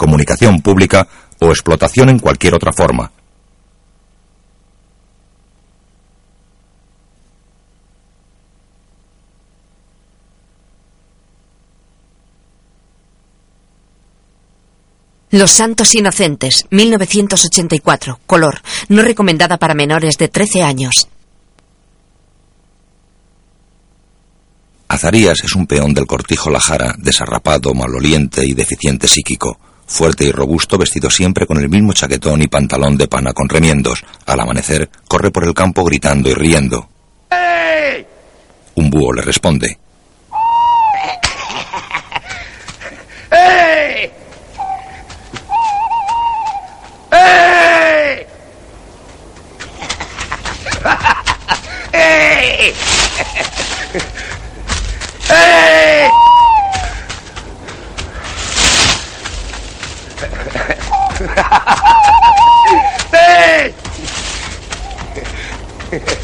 comunicación pública o explotación en cualquier otra forma. Los Santos Inocentes, 1984, color, no recomendada para menores de 13 años. Azarías es un peón del cortijo Lajara, desarrapado, maloliente y deficiente psíquico, fuerte y robusto, vestido siempre con el mismo chaquetón y pantalón de pana con remiendos. Al amanecer, corre por el campo gritando y riendo. Un búho le responde. Tem!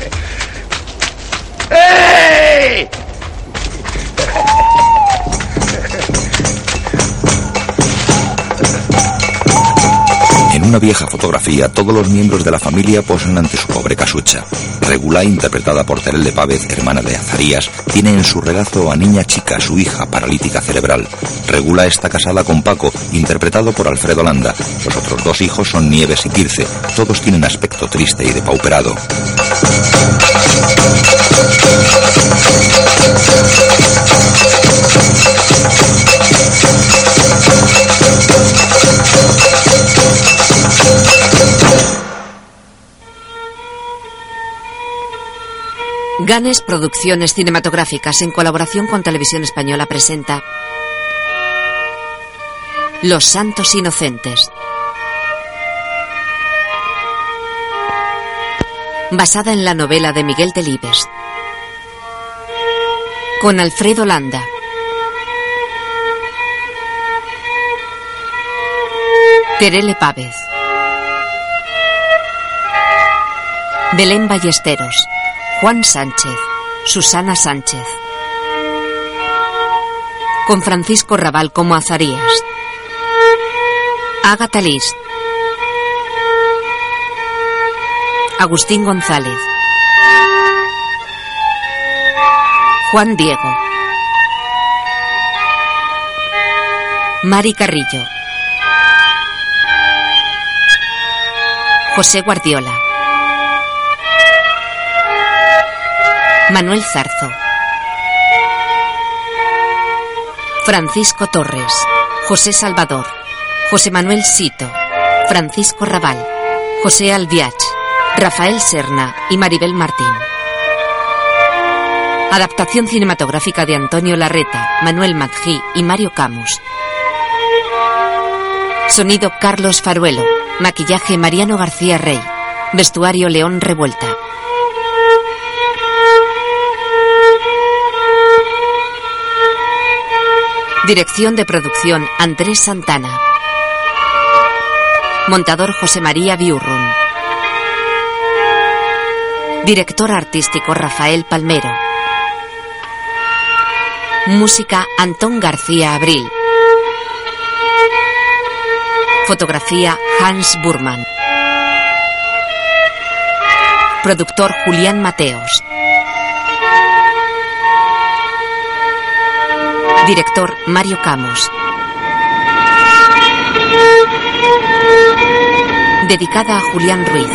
una vieja fotografía, todos los miembros de la familia posan ante su pobre casucha. Regula, interpretada por Terele Pávez, hermana de Azarías, tiene en su regazo a niña chica, su hija, paralítica cerebral. Regula está casada con Paco, interpretado por Alfredo Landa. Los otros dos hijos son Nieves y Kirce. Todos tienen aspecto triste y depauperado. Ganes Producciones Cinematográficas en colaboración con Televisión Española presenta Los Santos Inocentes. Basada en la novela de Miguel Delibes. Con Alfredo Landa. Terele Pávez. Belén Ballesteros. Juan Sánchez, Susana Sánchez. Con Francisco Raval como Azarías. Agatha List. Agustín González. Juan Diego. Mari Carrillo. José Guardiola. Manuel Zarzo. Francisco Torres. José Salvador. José Manuel Sito. Francisco Raval. José Albiach. Rafael Serna y Maribel Martín. Adaptación cinematográfica de Antonio Larreta, Manuel Maggi y Mario Camus. Sonido Carlos Faruelo. Maquillaje Mariano García Rey. Vestuario León Revuelta. Dirección de producción Andrés Santana. Montador José María Biurrun. Director artístico Rafael Palmero. Música Antón García Abril. Fotografía Hans Burman. Productor Julián Mateos. Director Mario Camus. Dedicada a Julián Ruiz.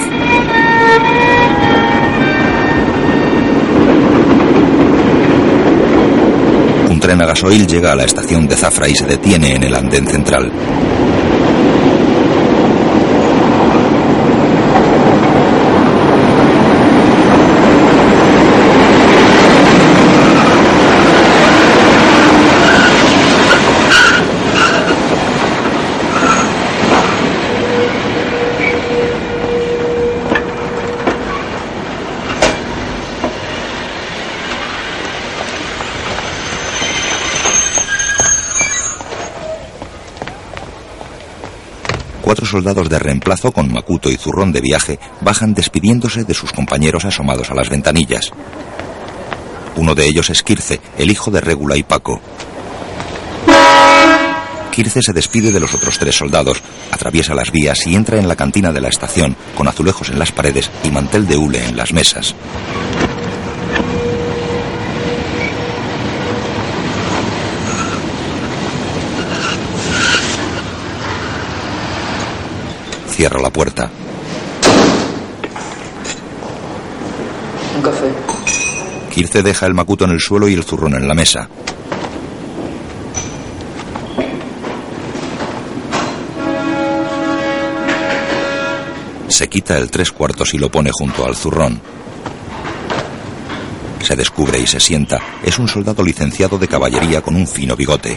Un tren a gasoil llega a la estación de Zafra y se detiene en el andén central. Soldados de reemplazo con Macuto y zurrón de viaje bajan despidiéndose de sus compañeros asomados a las ventanillas. Uno de ellos es Kirce, el hijo de Regula y Paco. Kirce se despide de los otros tres soldados, atraviesa las vías y entra en la cantina de la estación, con azulejos en las paredes y mantel de hule en las mesas. Cierra la puerta. Un café. Kirce deja el macuto en el suelo y el zurrón en la mesa. Se quita el tres cuartos y lo pone junto al zurrón. Se descubre y se sienta. Es un soldado licenciado de caballería con un fino bigote.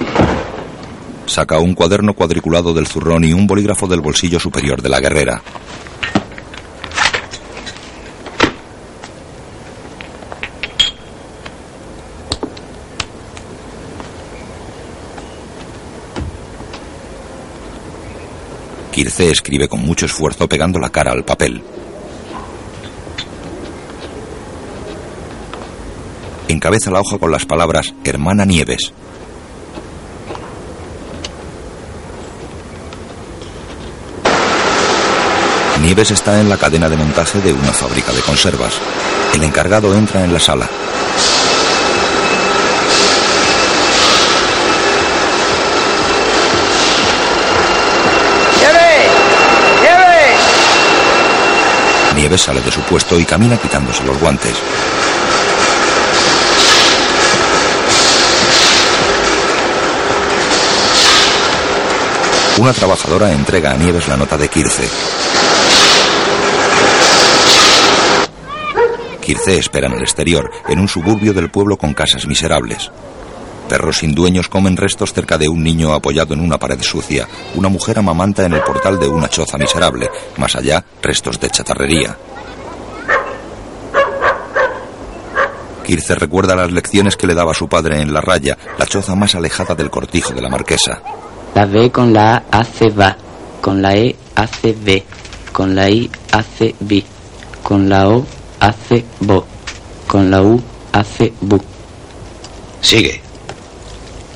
Saca un cuaderno cuadriculado del zurrón y un bolígrafo del bolsillo superior de la guerrera. Kirce escribe con mucho esfuerzo pegando la cara al papel. Encabeza la hoja con las palabras Hermana Nieves. Nieves está en la cadena de montaje de una fábrica de conservas. El encargado entra en la sala. ¡Nieves! Sale de su puesto y camina quitándose los guantes. Una trabajadora entrega a Nieves la nota de 15. Circe espera en el exterior, en un suburbio del pueblo con casas miserables. Perros sin dueños comen restos cerca de un niño apoyado en una pared sucia. Una mujer amamanta en el portal de una choza miserable. Más allá, restos de chatarrería. Kirce recuerda las lecciones que le daba su padre en La Raya, la choza más alejada del cortijo de la marquesa. La B con la A hace va, con la E hace B, con la I hace con la O hace bo, con la U hace bu. Sigue.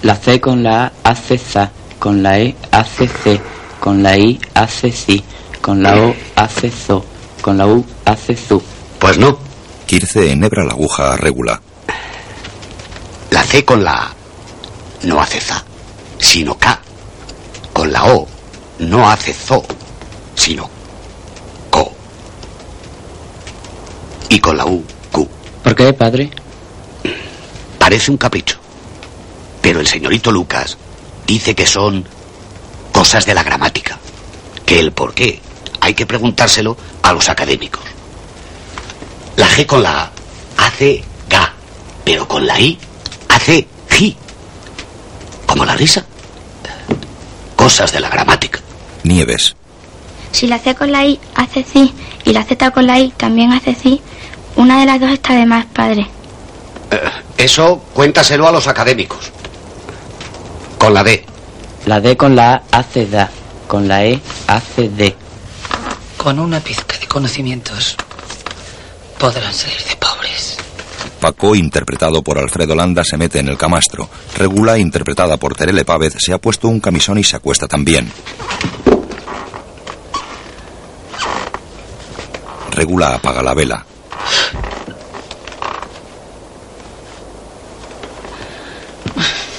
La C con la A hace za, con la E hace C, con la I hace si, con la O hace zo, con la U hace zu. Pues no. Kirce enhebra la aguja a Regula. La C con la A no hace za, sino K. Con la O no hace zo, sino Y con la U, Q. ¿Por qué, padre? Parece un capricho. Pero el señorito Lucas dice que son cosas de la gramática. Que el por qué hay que preguntárselo a los académicos. La G con la A hace ga, pero con la I hace ji. Como la risa. Cosas de la gramática. Nieves. Si la C con la I hace ci y la Z con la I también hace ci, una de las dos está de más, padre. Eh, eso cuéntaselo a los académicos. Con la D. La D con la A hace da, con la E hace de. Con una pizca de conocimientos podrán salir de pobres. Paco, interpretado por Alfredo Landa, se mete en el camastro. Regula, interpretada por Terele Pávez, se ha puesto un camisón y se acuesta también. Regula apaga la vela.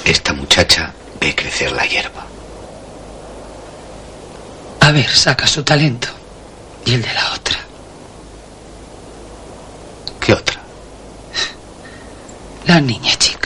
Esta muchacha ve crecer la hierba. A ver, saca su talento. Y el de la otra. ¿Qué otra? La niña chica.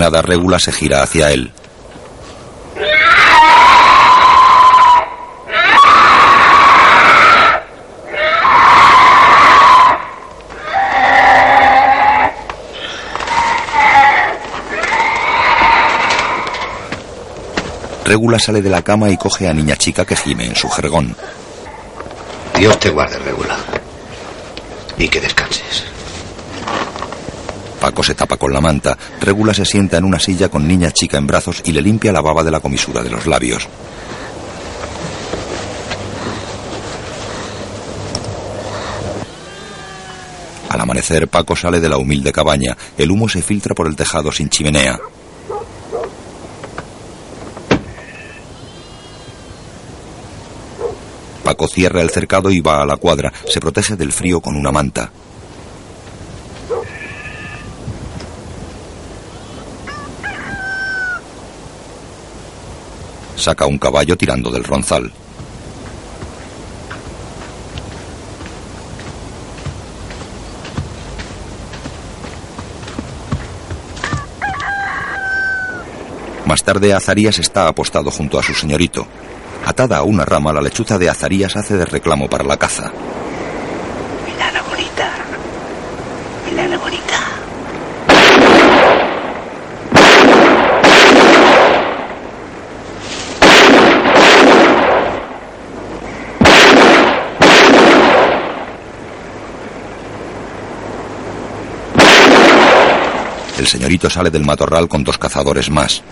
indignada Regula se gira hacia él. Regula sale de la cama y coge a Niña Chica que gime en su jergón. Dios te guarde, Regula. Y que descanses. Paco se tapa con la manta. Régula se sienta en una silla con niña chica en brazos y le limpia la baba de la comisura de los labios. Al amanecer, Paco sale de la humilde cabaña. El humo se filtra por el tejado sin chimenea. Paco cierra el cercado y va a la cuadra. Se protege del frío con una manta. Saca un caballo tirando del ronzal. Más tarde, Azarías está apostado junto a su señorito. Atada a una rama, la lechuza de Azarías hace de reclamo para la caza. Milana bonita. Milana bonita. El señorito sale del matorral con dos cazadores más.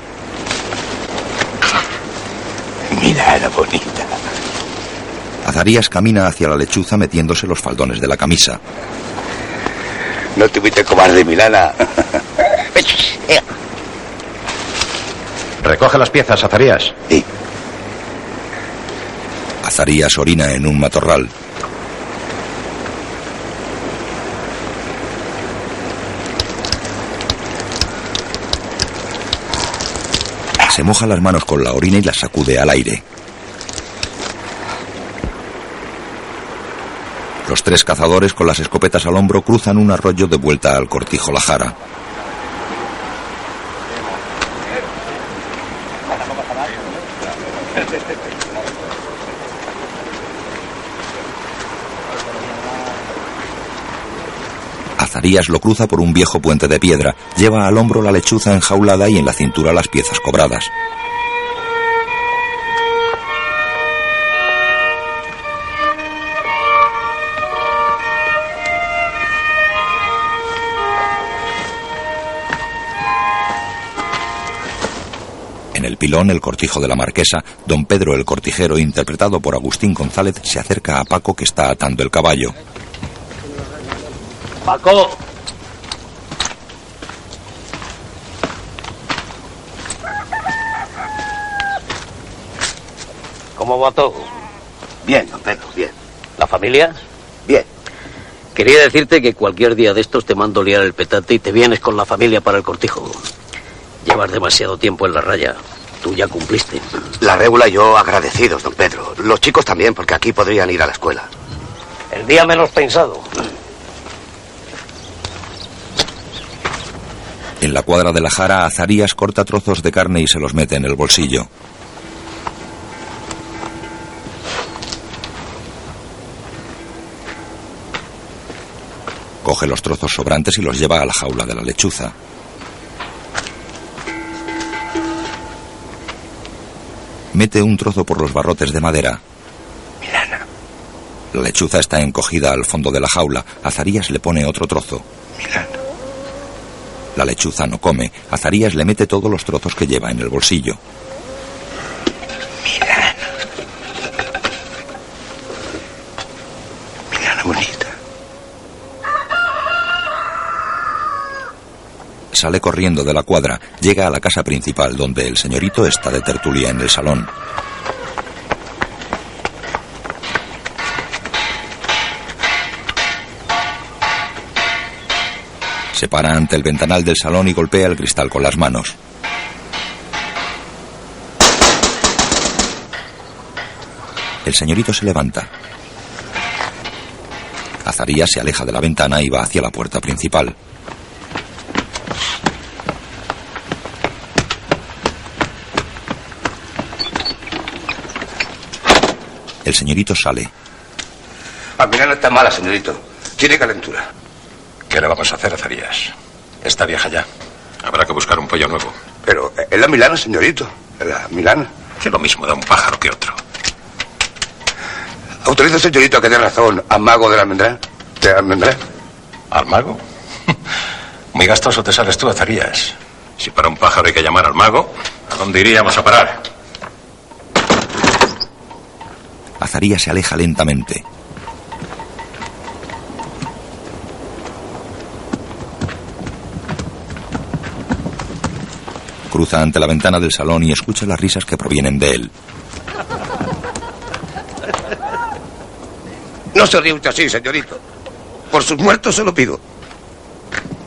Milana bonita. Azarías camina hacia la lechuza metiéndose los faldones de la camisa. No te fuiste cobarde, Milana. Recoge las piezas, Azarías. Sí. Azarías orina en un matorral. Moja las manos con la orina y las sacude al aire. Los tres cazadores con las escopetas al hombro cruzan un arroyo de vuelta al cortijo La Azarías lo cruza por un viejo puente de piedra, lleva al hombro la lechuza enjaulada y en la cintura las piezas cobradas. En el pilón, el cortijo de la marquesa, don Pedro el cortijero, interpretado por Agustín González, se acerca a Paco que está atando el caballo. Paco. ¿Cómo va todo? Bien, don Pedro, bien. ¿La familia? Bien. Quería decirte que cualquier día de estos te mando liar el petate y te vienes con la familia para el cortijo. Llevas demasiado tiempo en la raya. Tú ya cumpliste. La Régula y yo agradecidos, don Pedro. Los chicos también, porque aquí podrían ir a la escuela. El día menos pensado. En la cuadra de la jara, Azarías corta trozos de carne y se los mete en el bolsillo. Coge los trozos sobrantes y los lleva a la jaula de la lechuza. Mete un trozo por los barrotes de madera. Milana. La lechuza está encogida al fondo de la jaula. Azarías le pone otro trozo. Milana. La lechuza no come. Azarías le mete todos los trozos que lleva en el bolsillo. Milana. Milana bonita. Sale corriendo de la cuadra, llega a la casa principal donde el señorito está de tertulia en el salón. Se para ante el ventanal del salón y golpea el cristal con las manos. El señorito se levanta. Azarías se aleja de la ventana y va hacia la puerta principal. El señorito sale. A Milana está mala, señorito. Tiene calentura. ¿Qué le vamos a hacer, Azarías? Está vieja ya. Habrá que buscar un pollo nuevo. Pero es la Milana, señorito. Es la Milana. Que lo mismo da un pájaro que otro. ¿Autoriza, señorito, a que dé razón al mago de la almendra? ¿De la almendra? ¿Al mago? Muy gastoso te sales tú, Azarías. Si para un pájaro hay que llamar al mago, ¿a dónde iríamos a parar? Azarías se aleja lentamente. Cruza ante la ventana del salón y escucha las risas que provienen de él. No se ríe usted así, señorito. Por sus muertos se lo pido.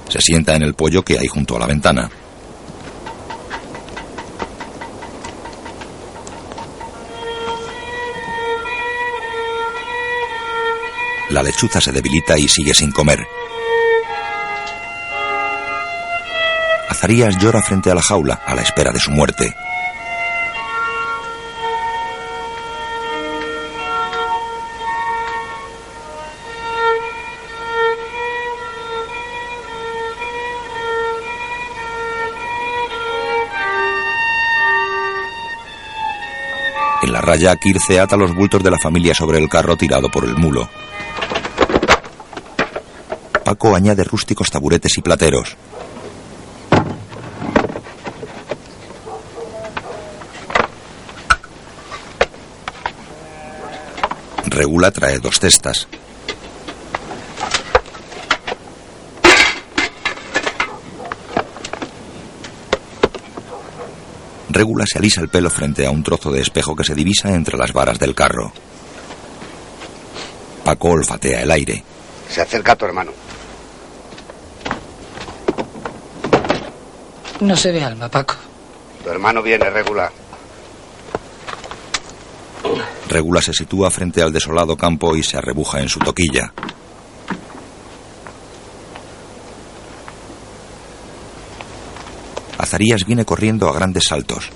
Se sienta en el pollo que hay junto a la ventana. La lechuza se debilita y sigue sin comer. Azarías llora frente a la jaula, a la espera de su muerte. En la raya, Kirce ata los bultos de la familia sobre el carro tirado por el mulo. Paco añade rústicos taburetes y plateros. Regula trae dos cestas. Regula se alisa el pelo frente a un trozo de espejo que se divisa entre las varas del carro. Paco olfatea el aire. Se acerca a tu hermano. No se ve alma, Paco. Tu hermano viene, regular. Regula se sitúa frente al desolado campo y se arrebuja en su toquilla. Azarías viene corriendo a grandes saltos.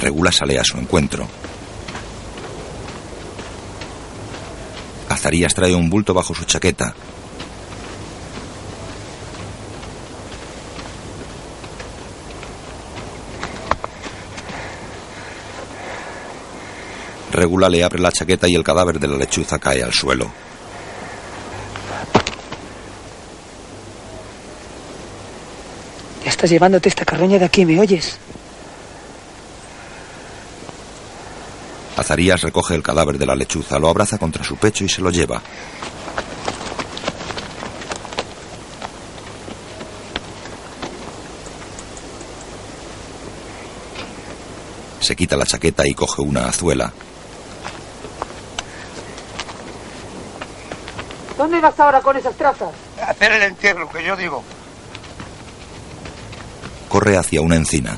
Regula sale a su encuentro. Azarías trae un bulto bajo su chaqueta. Regula le abre la chaqueta y el cadáver de la lechuza cae al suelo. Ya estás llevándote esta carroña de aquí, ¿me oyes? Azarías recoge el cadáver de la lechuza, lo abraza contra su pecho y se lo lleva. Se quita la chaqueta y coge una azuela. ¿Dónde vas ahora con esas trazas? Hacer el entierro, que yo digo. Corre hacia una encina.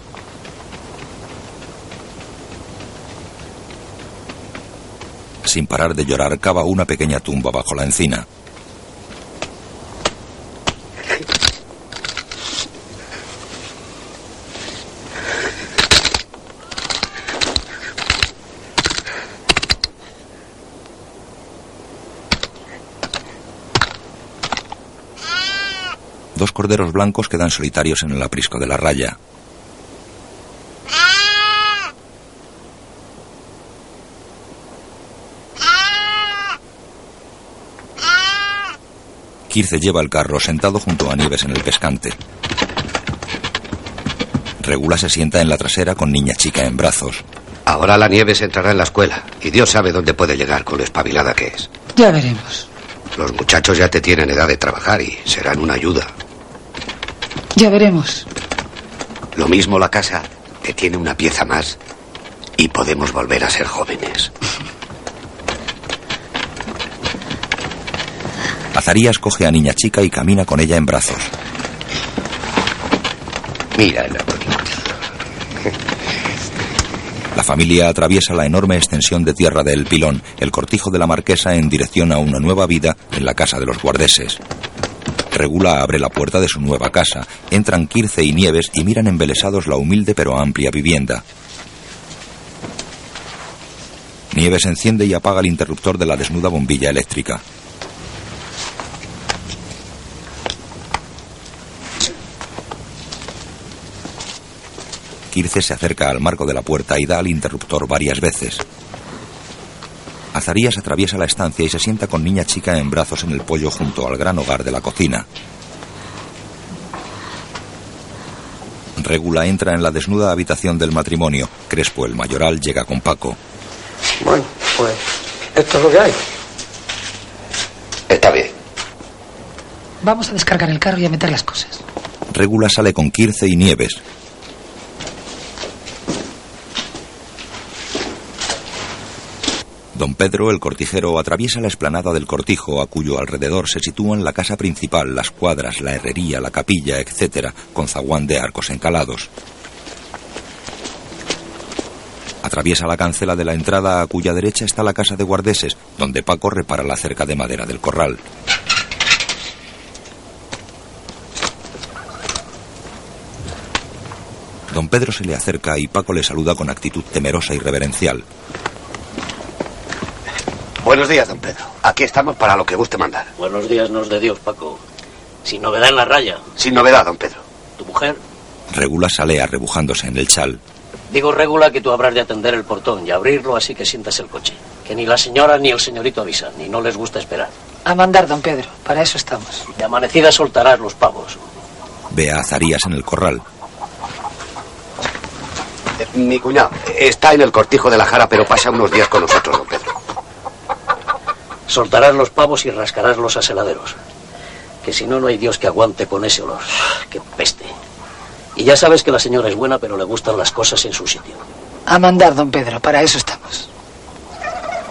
Sin parar de llorar, cava una pequeña tumba bajo la encina. Dos corderos blancos quedan solitarios en el aprisco de la raya. Kirce lleva el carro sentado junto a Nieves en el pescante. Regula se sienta en la trasera con niña chica en brazos. Ahora la Nieves entrará en la escuela y Dios sabe dónde puede llegar con lo espabilada que es. Ya veremos. Los muchachos ya te tienen edad de trabajar y serán una ayuda. Ya veremos. Lo mismo la casa, que tiene una pieza más y podemos volver a ser jóvenes. Azarías coge a niña chica y camina con ella en brazos. Mira la bonita. La familia atraviesa la enorme extensión de tierra del Pilón, el cortijo de la marquesa en dirección a una nueva vida en la casa de los guardeses. Regula abre la puerta de su nueva casa. Entran Kirce y Nieves y miran embelesados la humilde pero amplia vivienda. Nieves enciende y apaga el interruptor de la desnuda bombilla eléctrica. Kirce se acerca al marco de la puerta y da al interruptor varias veces. Azarías atraviesa la estancia y se sienta con niña chica en brazos en el pollo junto al gran hogar de la cocina. Regula entra en la desnuda habitación del matrimonio. Crespo, el mayoral, llega con Paco. Bueno, pues esto es lo que hay. Está bien. Vamos a descargar el carro y a meter las cosas. Regula sale con Kirce y Nieves. Don Pedro, el cortijero, atraviesa la explanada del cortijo, a cuyo alrededor se sitúan la casa principal, las cuadras, la herrería, la capilla, etc., con zaguán de arcos encalados. Atraviesa la cancela de la entrada, a cuya derecha está la casa de guardeses, donde Paco repara la cerca de madera del corral. Don Pedro se le acerca y Paco le saluda con actitud temerosa y reverencial. Buenos días, don Pedro. Aquí estamos para lo que guste mandar. Buenos días nos de Dios, Paco. Sin novedad en la raya. Sin novedad, don Pedro. ¿Tu mujer? Regula sale arrebujándose en el chal. Digo, Regula, que tú habrás de atender el portón y abrirlo así que sientas el coche. Que ni la señora ni el señorito avisan, ni no les gusta esperar. A mandar, don Pedro. Para eso estamos. De amanecida soltarás los pavos. Ve a Azarías en el corral. Eh, Mi cuñado está en el cortijo de la jara, pero pasa unos días con nosotros, don Pedro. Soltarás los pavos y rascarás los aseladeros. Que si no, no hay Dios que aguante con ese olor. ¡Qué peste! Y ya sabes que la señora es buena, pero le gustan las cosas en su sitio. A mandar, don Pedro. Para eso estamos.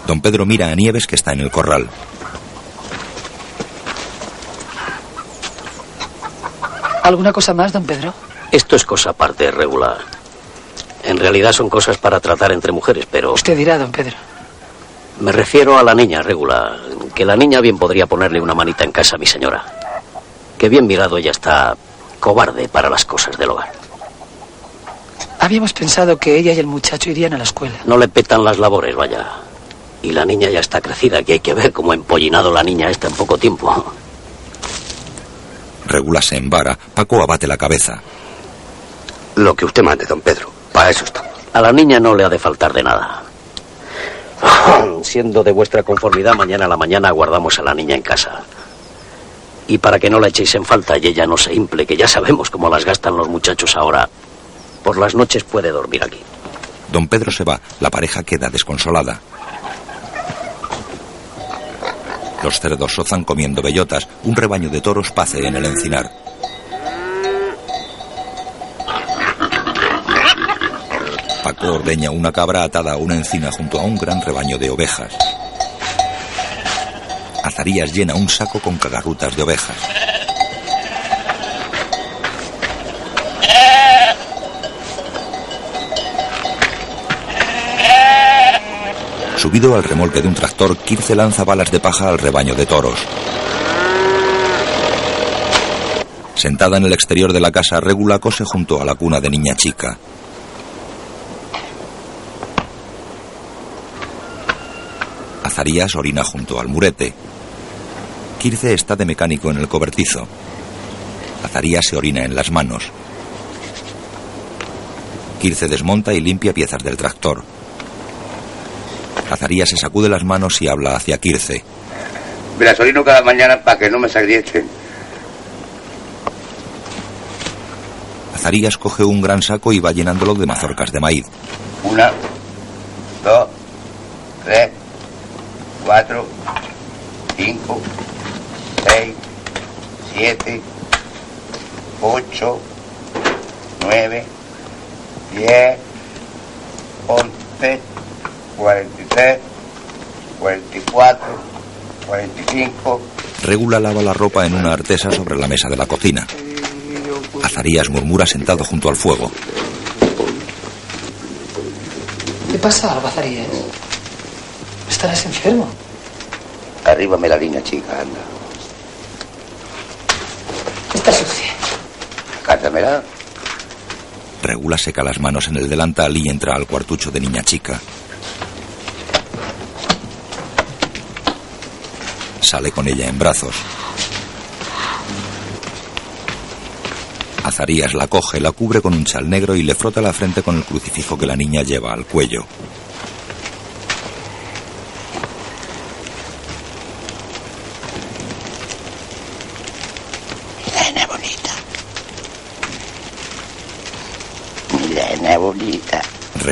Don Pedro mira a Nieves que está en el corral. ¿Alguna cosa más, don Pedro? Esto es cosa aparte, regular. En realidad son cosas para tratar entre mujeres, pero... Usted dirá, don Pedro. Me refiero a la niña, Regula. Que la niña bien podría ponerle una manita en casa a mi señora. Que bien mirado ella está cobarde para las cosas del hogar. Habíamos pensado que ella y el muchacho irían a la escuela. No le petan las labores, vaya. Y la niña ya está crecida, que hay que ver cómo ha empollinado la niña esta en poco tiempo. Regula se embara. Paco abate la cabeza. Lo que usted mande, don Pedro. Para eso estamos. A la niña no le ha de faltar de nada. Siendo de vuestra conformidad, mañana a la mañana guardamos a la niña en casa. Y para que no la echéis en falta y ella no se imple, que ya sabemos cómo las gastan los muchachos ahora, por las noches puede dormir aquí. Don Pedro se va. La pareja queda desconsolada. Los cerdos sozan comiendo bellotas. Un rebaño de toros pace en el encinar. Paco ordeña una cabra atada a una encina junto a un gran rebaño de ovejas. Azarías llena un saco con cagarrutas de ovejas. Subido al remolque de un tractor, Kirce lanza balas de paja al rebaño de toros. Sentada en el exterior de la casa, Regula cose junto a la cuna de niña chica. Azarías orina junto al murete. Kirce está de mecánico en el cobertizo. Azarías se orina en las manos. Kirce desmonta y limpia piezas del tractor. Azarías se sacude las manos y habla hacia Kirce. Me las orino cada mañana para que no me sagriechen. Azarías coge un gran saco y va llenándolo de mazorcas de maíz. Una, dos, tres, cuatro, cinco, seis, siete, ocho, nueve, diez, once, cuarenta y tres, cuarenta y cuatro, cuarenta y cinco. Regula lava la ropa en una artesa sobre la mesa de la cocina. Azarías murmura sentado junto al fuego. ¿Qué pasa, Albazarías? ¿Estarás enfermo? Arríbame la línea, chica, anda. Está sucia. Cártamela. Regula seca las manos en el delantal y entra al cuartucho de niña chica. Sale con ella en brazos. Azarías la coge, la cubre con un chal negro y le frota la frente con el crucifijo que la niña lleva al cuello.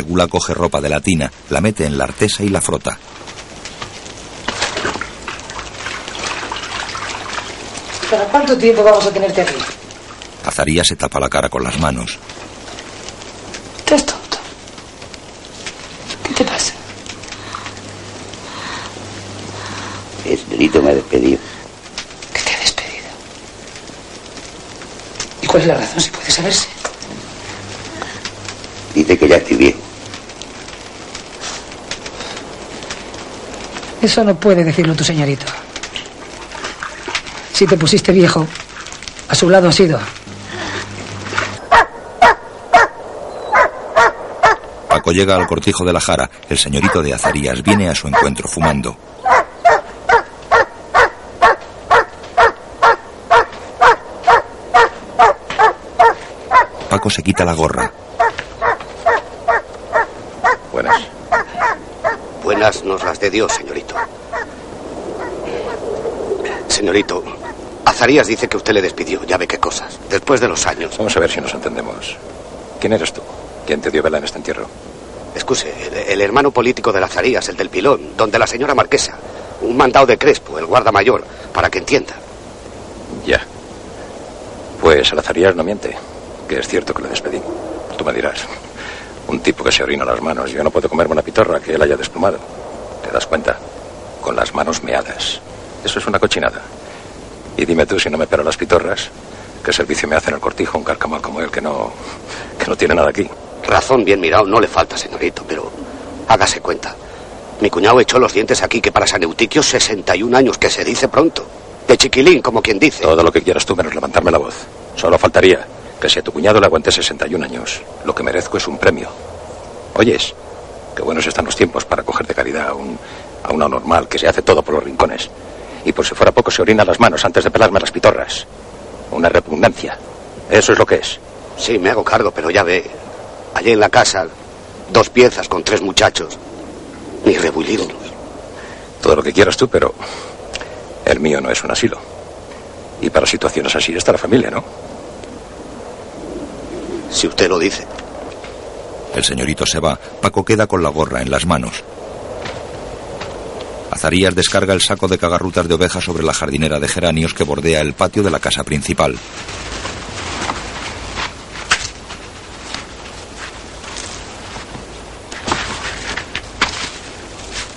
Regula coge ropa de la tina, la mete en la artesa y la frota. ¿Para cuánto tiempo vamos a tenerte aquí? Azarías se tapa la cara con las manos. Estás tonto. ¿Qué te pasa? El señorito me ha despedido. ¿Qué te ha despedido? ¿Y cuál es la razón, si puede saberse? Dice que ya estoy viejo. Eso no puede decirlo tu señorito. Si te pusiste viejo, a su lado has ido. Paco llega al cortijo de la jara. El señorito de Azarías viene a su encuentro fumando. Paco se quita la gorra. Buenas. Buenas nos las de Dios, señorito. Señorito, Azarías dice que usted le despidió, ya ve qué cosas. Después de los años. Vamos a ver si nos entendemos. ¿Quién eres tú? ¿Quién te dio vela en este entierro? Excuse, el, el hermano político de Azarías, el del pilón, donde la señora marquesa. Un mandado de Crespo, el guarda mayor, para que entienda. Ya. Pues el Azarías no miente, que es cierto que le despedí. Tú me dirás. Un tipo que se orina las manos. Yo no puedo comerme una pitorra que él haya desplumado. ¿Te das cuenta? Con las manos meadas. Eso es una cochinada. Y dime tú si no me paro las pitorras, ¿qué servicio me hace en el cortijo un carcamal como él que no, que no tiene nada aquí? Razón bien mirado no le falta, señorito, pero hágase cuenta. Mi cuñado echó los dientes aquí que para San Eutiquio 61 años, que se dice pronto. De chiquilín, como quien dice. Todo lo que quieras tú menos levantarme la voz. Solo faltaría que si a tu cuñado le aguante 61 años, lo que merezco es un premio. Oyes, qué buenos están los tiempos para coger de caridad a, un, a una normal que se hace todo por los rincones. Y por si fuera poco se orina las manos antes de pelarme las pitorras. Una repugnancia. Eso es lo que es. Sí, me hago cargo, pero ya ve. Allí en la casa, dos piezas con tres muchachos. Ni rebullirlos. Todo lo que quieras tú, pero el mío no es un asilo. Y para situaciones así está la familia, ¿no? Si usted lo dice. El señorito se va. Paco queda con la gorra en las manos. Azarías descarga el saco de cagarrutas de ovejas sobre la jardinera de geranios que bordea el patio de la casa principal.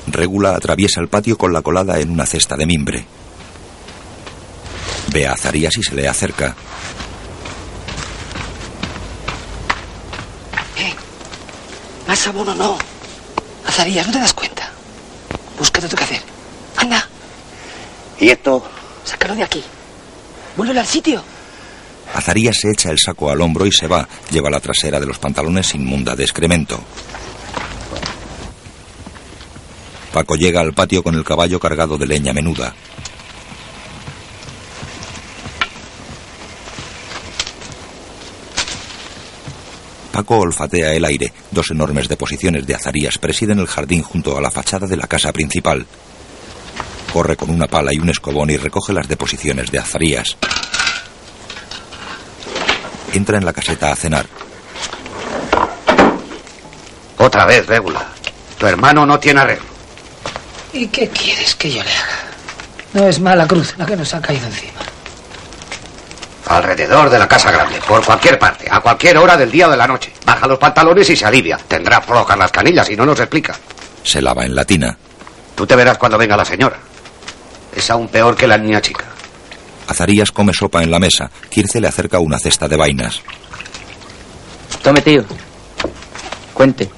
Regula atraviesa el patio con la colada en una cesta de mimbre. Ve a Azarías y se le acerca. Más abono no. Azarías, ¿no te das cuenta? Búscate tú qué hacer. Anda, ¿Y esto? sácalo de aquí. Vuélvelo al sitio. Azarías se echa el saco al hombro y se va. Lleva la trasera de los pantalones inmunda de excremento. Paco llega al patio con el caballo cargado de leña menuda. Paco olfatea el aire. Dos enormes deposiciones de azarías presiden el jardín junto a la fachada de la casa principal. Corre con una pala y un escobón y recoge las deposiciones de azarías. Entra en la caseta a cenar. Otra vez, Régula. Tu hermano no tiene arreglo. ¿Y qué quieres que yo le haga? No es mala cruz la que nos ha caído encima. Alrededor de la casa grande, por cualquier parte, a cualquier hora del día o de la noche. Baja los pantalones y se alivia. Tendrá flojas las canillas y no nos explica. Se lava en la tina. Tú te verás cuando venga la señora. Es aún peor que la niña chica. Azarías come sopa en la mesa. Kirce le acerca una cesta de vainas. Tome, tío. Cuente.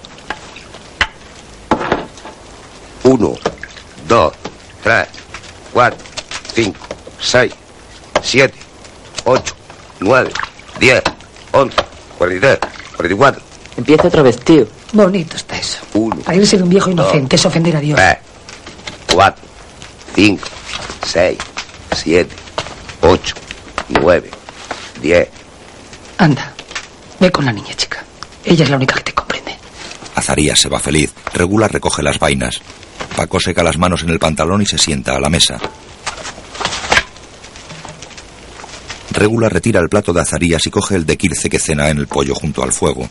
Uno, dos, tres, cuatro, cinco, seis, siete, ocho, nueve, diez, once, cuarenta y tres, cuarenta y cuatro. Empieza otra vez, tío. Bonito está eso. Uno, Para irse de un viejo inocente es ofender a Dios. tres, cuatro, cinco, seis, siete, ocho, nueve, diez, Anda, ve con la niña chica. Ella es la única que te comprende. Azarías se va feliz. Regula recoge las vainas. Paco seca las manos en el pantalón y se sienta a la mesa. Regula retira el plato de Azarías y coge el de Quirce que cena en el pollo junto al fuego.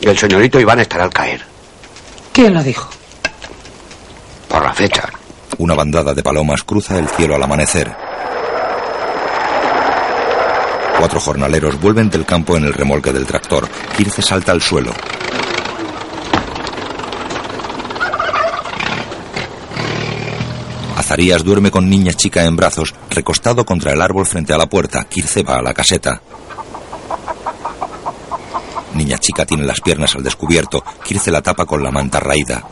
Y el señorito Iván estará al caer. ¿Quién lo dijo? Por la fecha. Una bandada de palomas cruza el cielo al amanecer. Cuatro jornaleros vuelven del campo en el remolque del tractor. Quirce salta al suelo. Azarías duerme con niña chica en brazos, recostado contra el árbol frente a la puerta. Quirce va a la caseta. Niña chica tiene las piernas al descubierto. Quirce la tapa con la manta raída.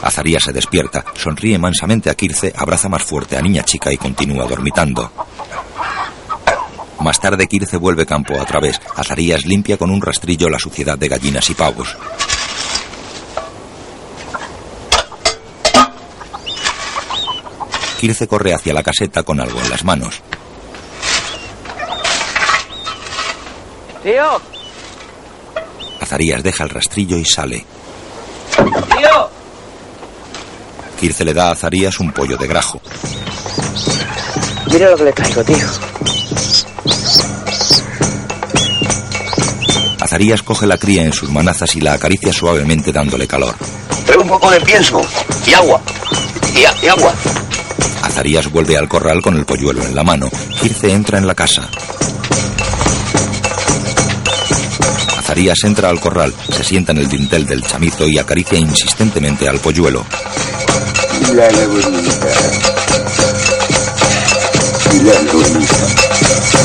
Azarías se despierta, sonríe mansamente a Quirce, abraza más fuerte a niña chica y continúa dormitando. Más tarde Quirce vuelve campo a través. Azarías limpia con un rastrillo la suciedad de gallinas y pavos. Quirce corre hacia la caseta con algo en las manos. Tío, Azarías deja el rastrillo y sale. tío. Quirce le da a Azarías un pollo de grajo. Mira lo que le traigo, tío. Azarías coge la cría en sus manazas y la acaricia suavemente dándole calor. Pero un poco de pienso y agua. Y, a- y agua. Azarías vuelve al corral con el polluelo en la mano. Quirce entra en la casa. Azarías entra al corral, se sienta en el dintel del chamizo y acaricia insistentemente al polluelo. La la bonita. Y la la bonita.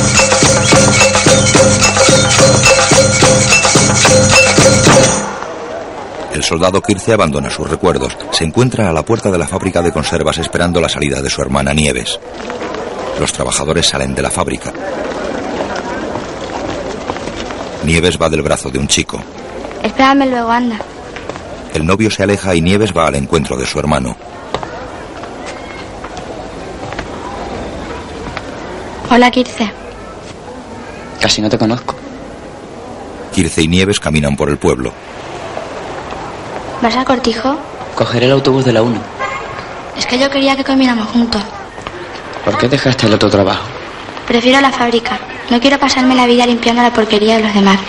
El soldado Quirce abandona sus recuerdos. Se encuentra a la puerta de la fábrica de conservas esperando la salida de su hermana Nieves. Los trabajadores salen de la fábrica. Nieves va del brazo de un chico. Espérame luego, anda. El novio se aleja y Nieves va al encuentro de su hermano. Hola, Kirce. Casi no te conozco. Quirce y Nieves caminan por el pueblo. ¿Vas al cortijo? Cogeré el autobús de la 1. Es que yo quería que comiéramos juntos. ¿Por qué dejaste el otro trabajo? Prefiero la fábrica. No quiero pasarme la vida limpiando la porquería de los demás.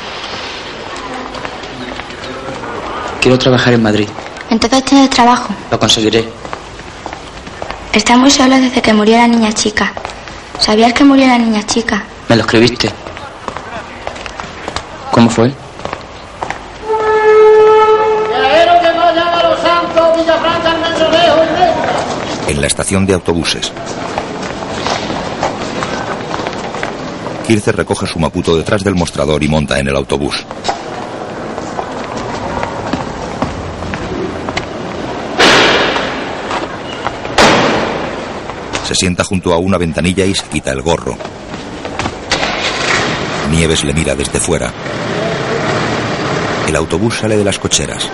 Quiero trabajar en Madrid. Entonces tienes trabajo. Lo conseguiré. Está muy solo desde que murió la niña chica. ¿Sabías que murió la niña chica? Me lo escribiste. ¿Cómo fue? De autobuses. Quirce recoge su maputo detrás del mostrador y monta en el autobús. Se sienta junto a una ventanilla y se quita el gorro. Nieves le mira desde fuera. El autobús sale de las cocheras.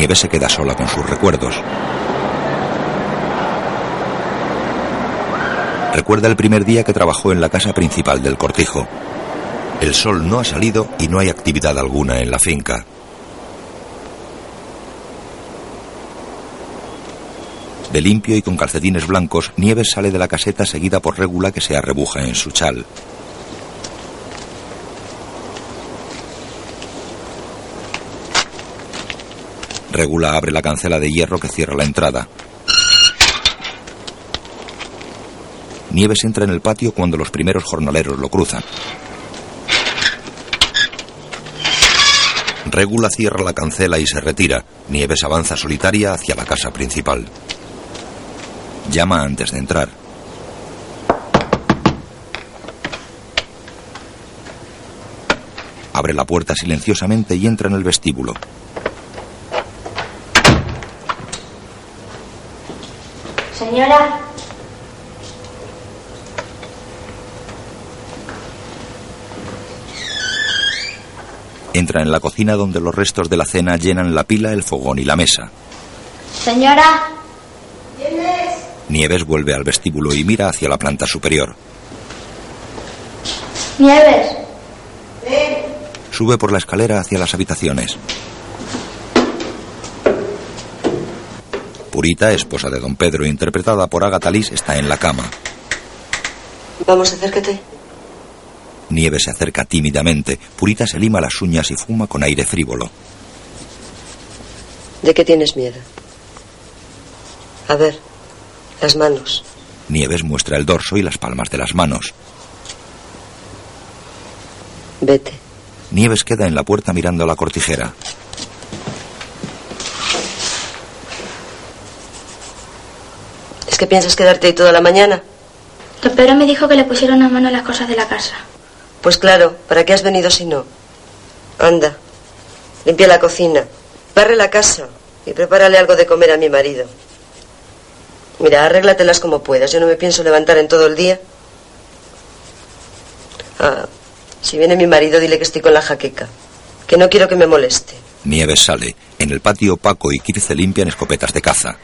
Nieves se queda sola con sus recuerdos. Recuerda el primer día que trabajó en la casa principal del cortijo. El sol no ha salido y no hay actividad alguna en la finca. De limpio y con calcetines blancos, Nieves sale de la caseta seguida por Régula que se arrebuja en su chal. Regula abre la cancela de hierro que cierra la entrada. Nieves entra en el patio cuando los primeros jornaleros lo cruzan. Regula cierra la cancela y se retira. Nieves avanza solitaria hacia la casa principal. Llama antes de entrar. Abre la puerta silenciosamente y entra en el vestíbulo. Señora. Entra en la cocina donde los restos de la cena llenan la pila, el fogón y la mesa. Señora. ¿Quién es? Nieves vuelve al vestíbulo y mira hacia la planta superior. Nieves. Ven. Sube por la escalera hacia las habitaciones. Purita, esposa de don Pedro, interpretada por Agatha Lis, está en la cama. Vamos, acércate. Nieves se acerca tímidamente. Purita se lima las uñas y fuma con aire frívolo. ¿De qué tienes miedo? A ver, las manos. Nieves muestra el dorso y las palmas de las manos. Vete. Nieves queda en la puerta mirando la cortijera. Que piensas quedarte ahí toda la mañana? Don Pedro me dijo que le pusiera una mano a las cosas de la casa. Pues claro, ¿para qué has venido si no? Anda, limpia la cocina, barre la casa y prepárale algo de comer a mi marido. Mira, arréglatelas como puedas. Yo no me pienso levantar en todo el día. Ah, si viene mi marido, dile que estoy con la jaqueca. Que no quiero que me moleste. Nieves sale. En el patio, Paco y Kirce limpian escopetas de caza.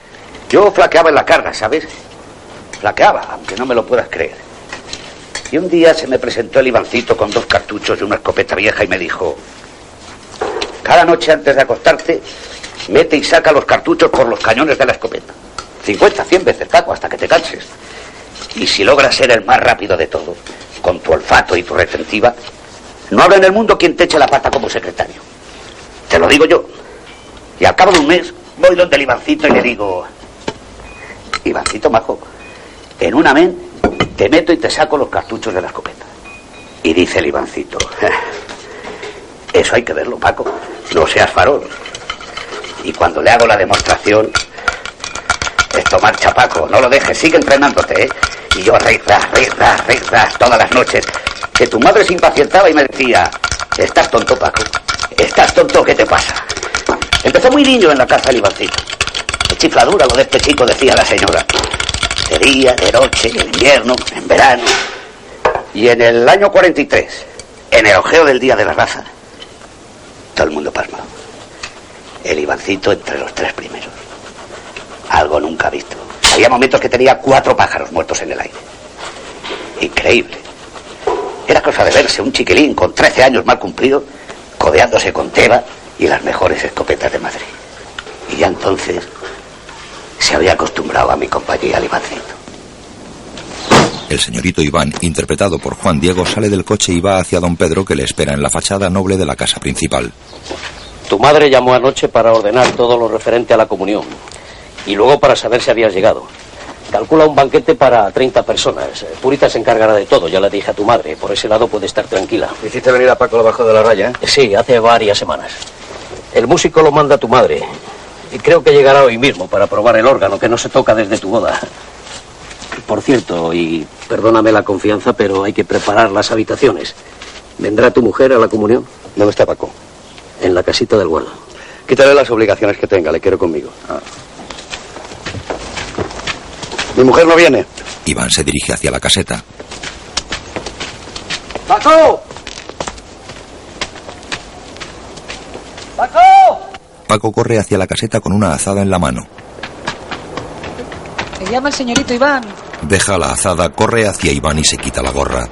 Yo flaqueaba en la carga, ¿sabes? Flaqueaba, aunque no me lo puedas creer. Y un día se me presentó el Ivancito con dos cartuchos y una escopeta vieja y me dijo, cada noche antes de acostarte, mete y saca los cartuchos por los cañones de la escopeta. 50, 100 veces, Paco, hasta que te canses. Y si logras ser el más rápido de todos, con tu olfato y tu retentiva, no habrá en el mundo quien te eche la pata como secretario. Te lo digo yo. Y al cabo de un mes voy donde el Ivancito y le digo, Ivancito majo, en un amén te meto y te saco los cartuchos de la escopeta. Y dice el Ivancito, eso hay que verlo, Paco, no seas farol. Y cuando le hago la demostración, esto marcha, Paco, no lo dejes, sigue entrenándote, ¿eh? Y yo rizas, rizas, rizas todas las noches. Que tu madre se impacientaba y me decía, estás tonto, Paco, estás tonto, ¿qué te pasa? Empezó muy niño en la casa del Ivancito. Chifladura lo de este chico, decía la señora. De día, de noche, en invierno, en verano. Y en el año 43, en el ojeo del Día de la Raza, todo el mundo pasmado. El Ivancito entre los tres primeros. Algo nunca visto. Había momentos que tenía cuatro pájaros muertos en el aire. Increíble. Era cosa de verse un chiquilín con 13 años mal cumplido, codeándose con Teba y las mejores escopetas de Madrid. Y ya entonces se había acostumbrado a mi compañía al Ivancito. El señorito Iván, interpretado por Juan Diego, sale del coche y va hacia don Pedro que le espera en la fachada noble de la casa principal. Tu madre llamó anoche para ordenar todo lo referente a la comunión y luego para saber si habías llegado. Calcula un banquete para 30 personas. Purita se encargará de todo, ya le dije a tu madre. Por ese lado puede estar tranquila. ¿Hiciste venir a Paco abajo de la raya? Sí, hace varias semanas. El músico lo manda tu madre. Y creo que llegará hoy mismo para probar el órgano que no se toca desde tu boda. Por cierto, y perdóname la confianza, pero hay que preparar las habitaciones. ¿Vendrá tu mujer a la comunión? ¿Dónde está Paco? En la casita del guardo. Quítale las obligaciones que tenga, le quiero conmigo. Mi mujer no viene. Iván se dirige hacia la caseta. ¡Paco! ¡Paco! Paco corre hacia la caseta con una azada en la mano. Me llama el señorito Iván. Deja la azada, corre hacia Iván y se quita la gorra.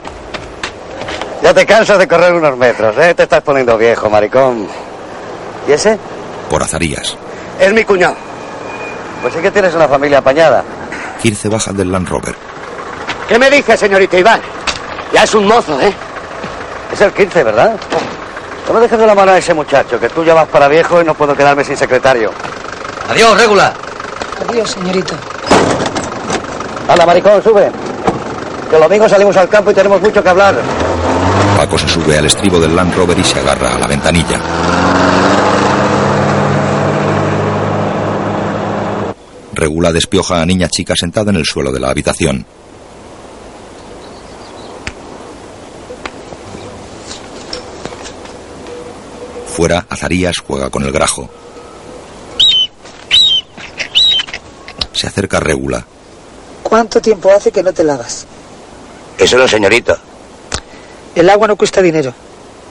Ya te cansas de correr unos metros, ¿eh? Te estás poniendo viejo, maricón. ¿Y ese? Por azarías. Es mi cuñado. Pues sí que tienes una familia apañada. Kirce baja del Land Rover. ¿Qué me dice, señorito Iván? Ya es un mozo, ¿eh? Es el 15, ¿verdad? No me dejes de la mano a ese muchacho, que tú ya vas para viejo y no puedo quedarme sin secretario. Adiós, Régula. Adiós, señorito. Anda, maricón, sube. Que el domingo salimos al campo y tenemos mucho que hablar. Paco se sube al estribo del Land Rover y se agarra a la ventanilla. Regula despioja a niña chica sentada en el suelo de la habitación. Fuera, Azarías juega con el grajo. Se acerca Regula. ¿Cuánto tiempo hace que no te lavas? Eso no, señorita. El agua no cuesta dinero.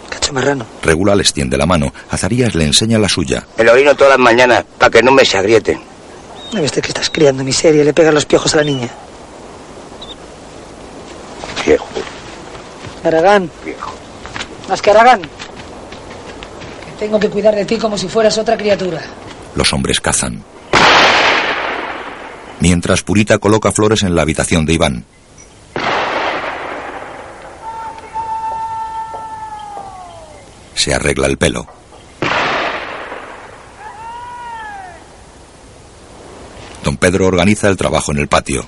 Cacho marrano. Regula le extiende la mano. Azarías le enseña la suya. El orino todas las mañanas, para que no me se agrieten. ¿No ves que estás criando miseria? Le pegan los piojos a la niña. Viejo. Aragán. Más que Aragán. Tengo que cuidar de ti como si fueras otra criatura. Los hombres cazan. Mientras Purita coloca flores en la habitación de Iván. Se arregla el pelo. Don Pedro organiza el trabajo en el patio.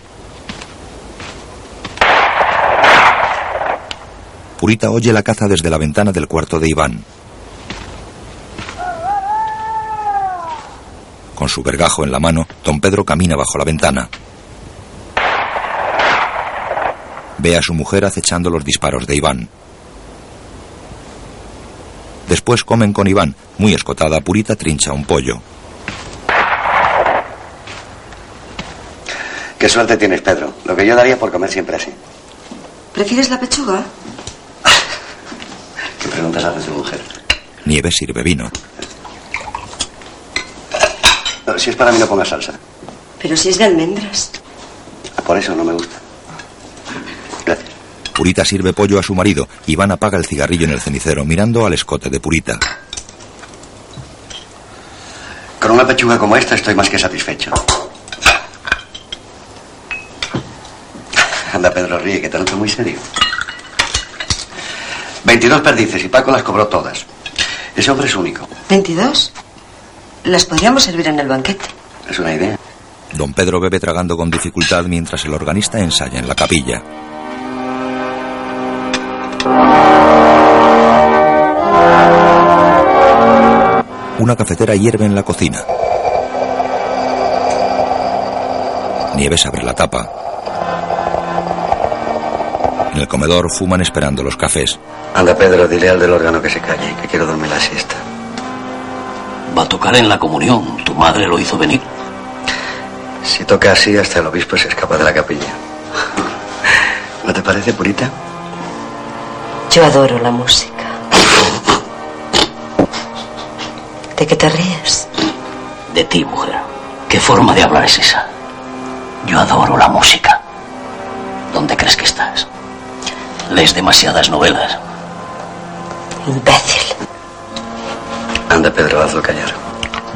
Purita oye la caza desde la ventana del cuarto de Iván. Con su vergajo en la mano, don Pedro camina bajo la ventana. Ve a su mujer acechando los disparos de Iván. Después comen con Iván. Muy escotada, Purita trincha un pollo. Qué suerte tienes, Pedro. Lo que yo daría por comer siempre así. ¿Prefieres la pechuga? ¿Qué preguntas hace su mujer? Nieve sirve vino. No, si es para mí, no pongas salsa. Pero si es de almendras. Por eso no me gusta. Purita sirve pollo a su marido. Iván apaga el cigarrillo en el cenicero, mirando al escote de Purita. Con una pechuga como esta estoy más que satisfecho. Anda, Pedro, ríe, que te noto muy serio. 22 perdices y Paco las cobró todas. Ese hombre es único. ¿22? Las podríamos servir en el banquete. Es una idea. Don Pedro bebe tragando con dificultad mientras el organista ensaya en la capilla. Una cafetera hierve en la cocina. Nieves abre la tapa. En el comedor fuman esperando los cafés. Anda, Pedro, dile al del órgano que se calle, que quiero dormir la siesta. A tocar en la comunión. Tu madre lo hizo venir. Si toca así, hasta el obispo se escapa de la capilla. ¿No te parece, Purita? Yo adoro la música. ¿De qué te ríes? De ti, mujer. ¿Qué forma de hablar es esa? Yo adoro la música. ¿Dónde crees que estás? Lees demasiadas novelas. Imbécil. Anda, Pedro, hazlo callar.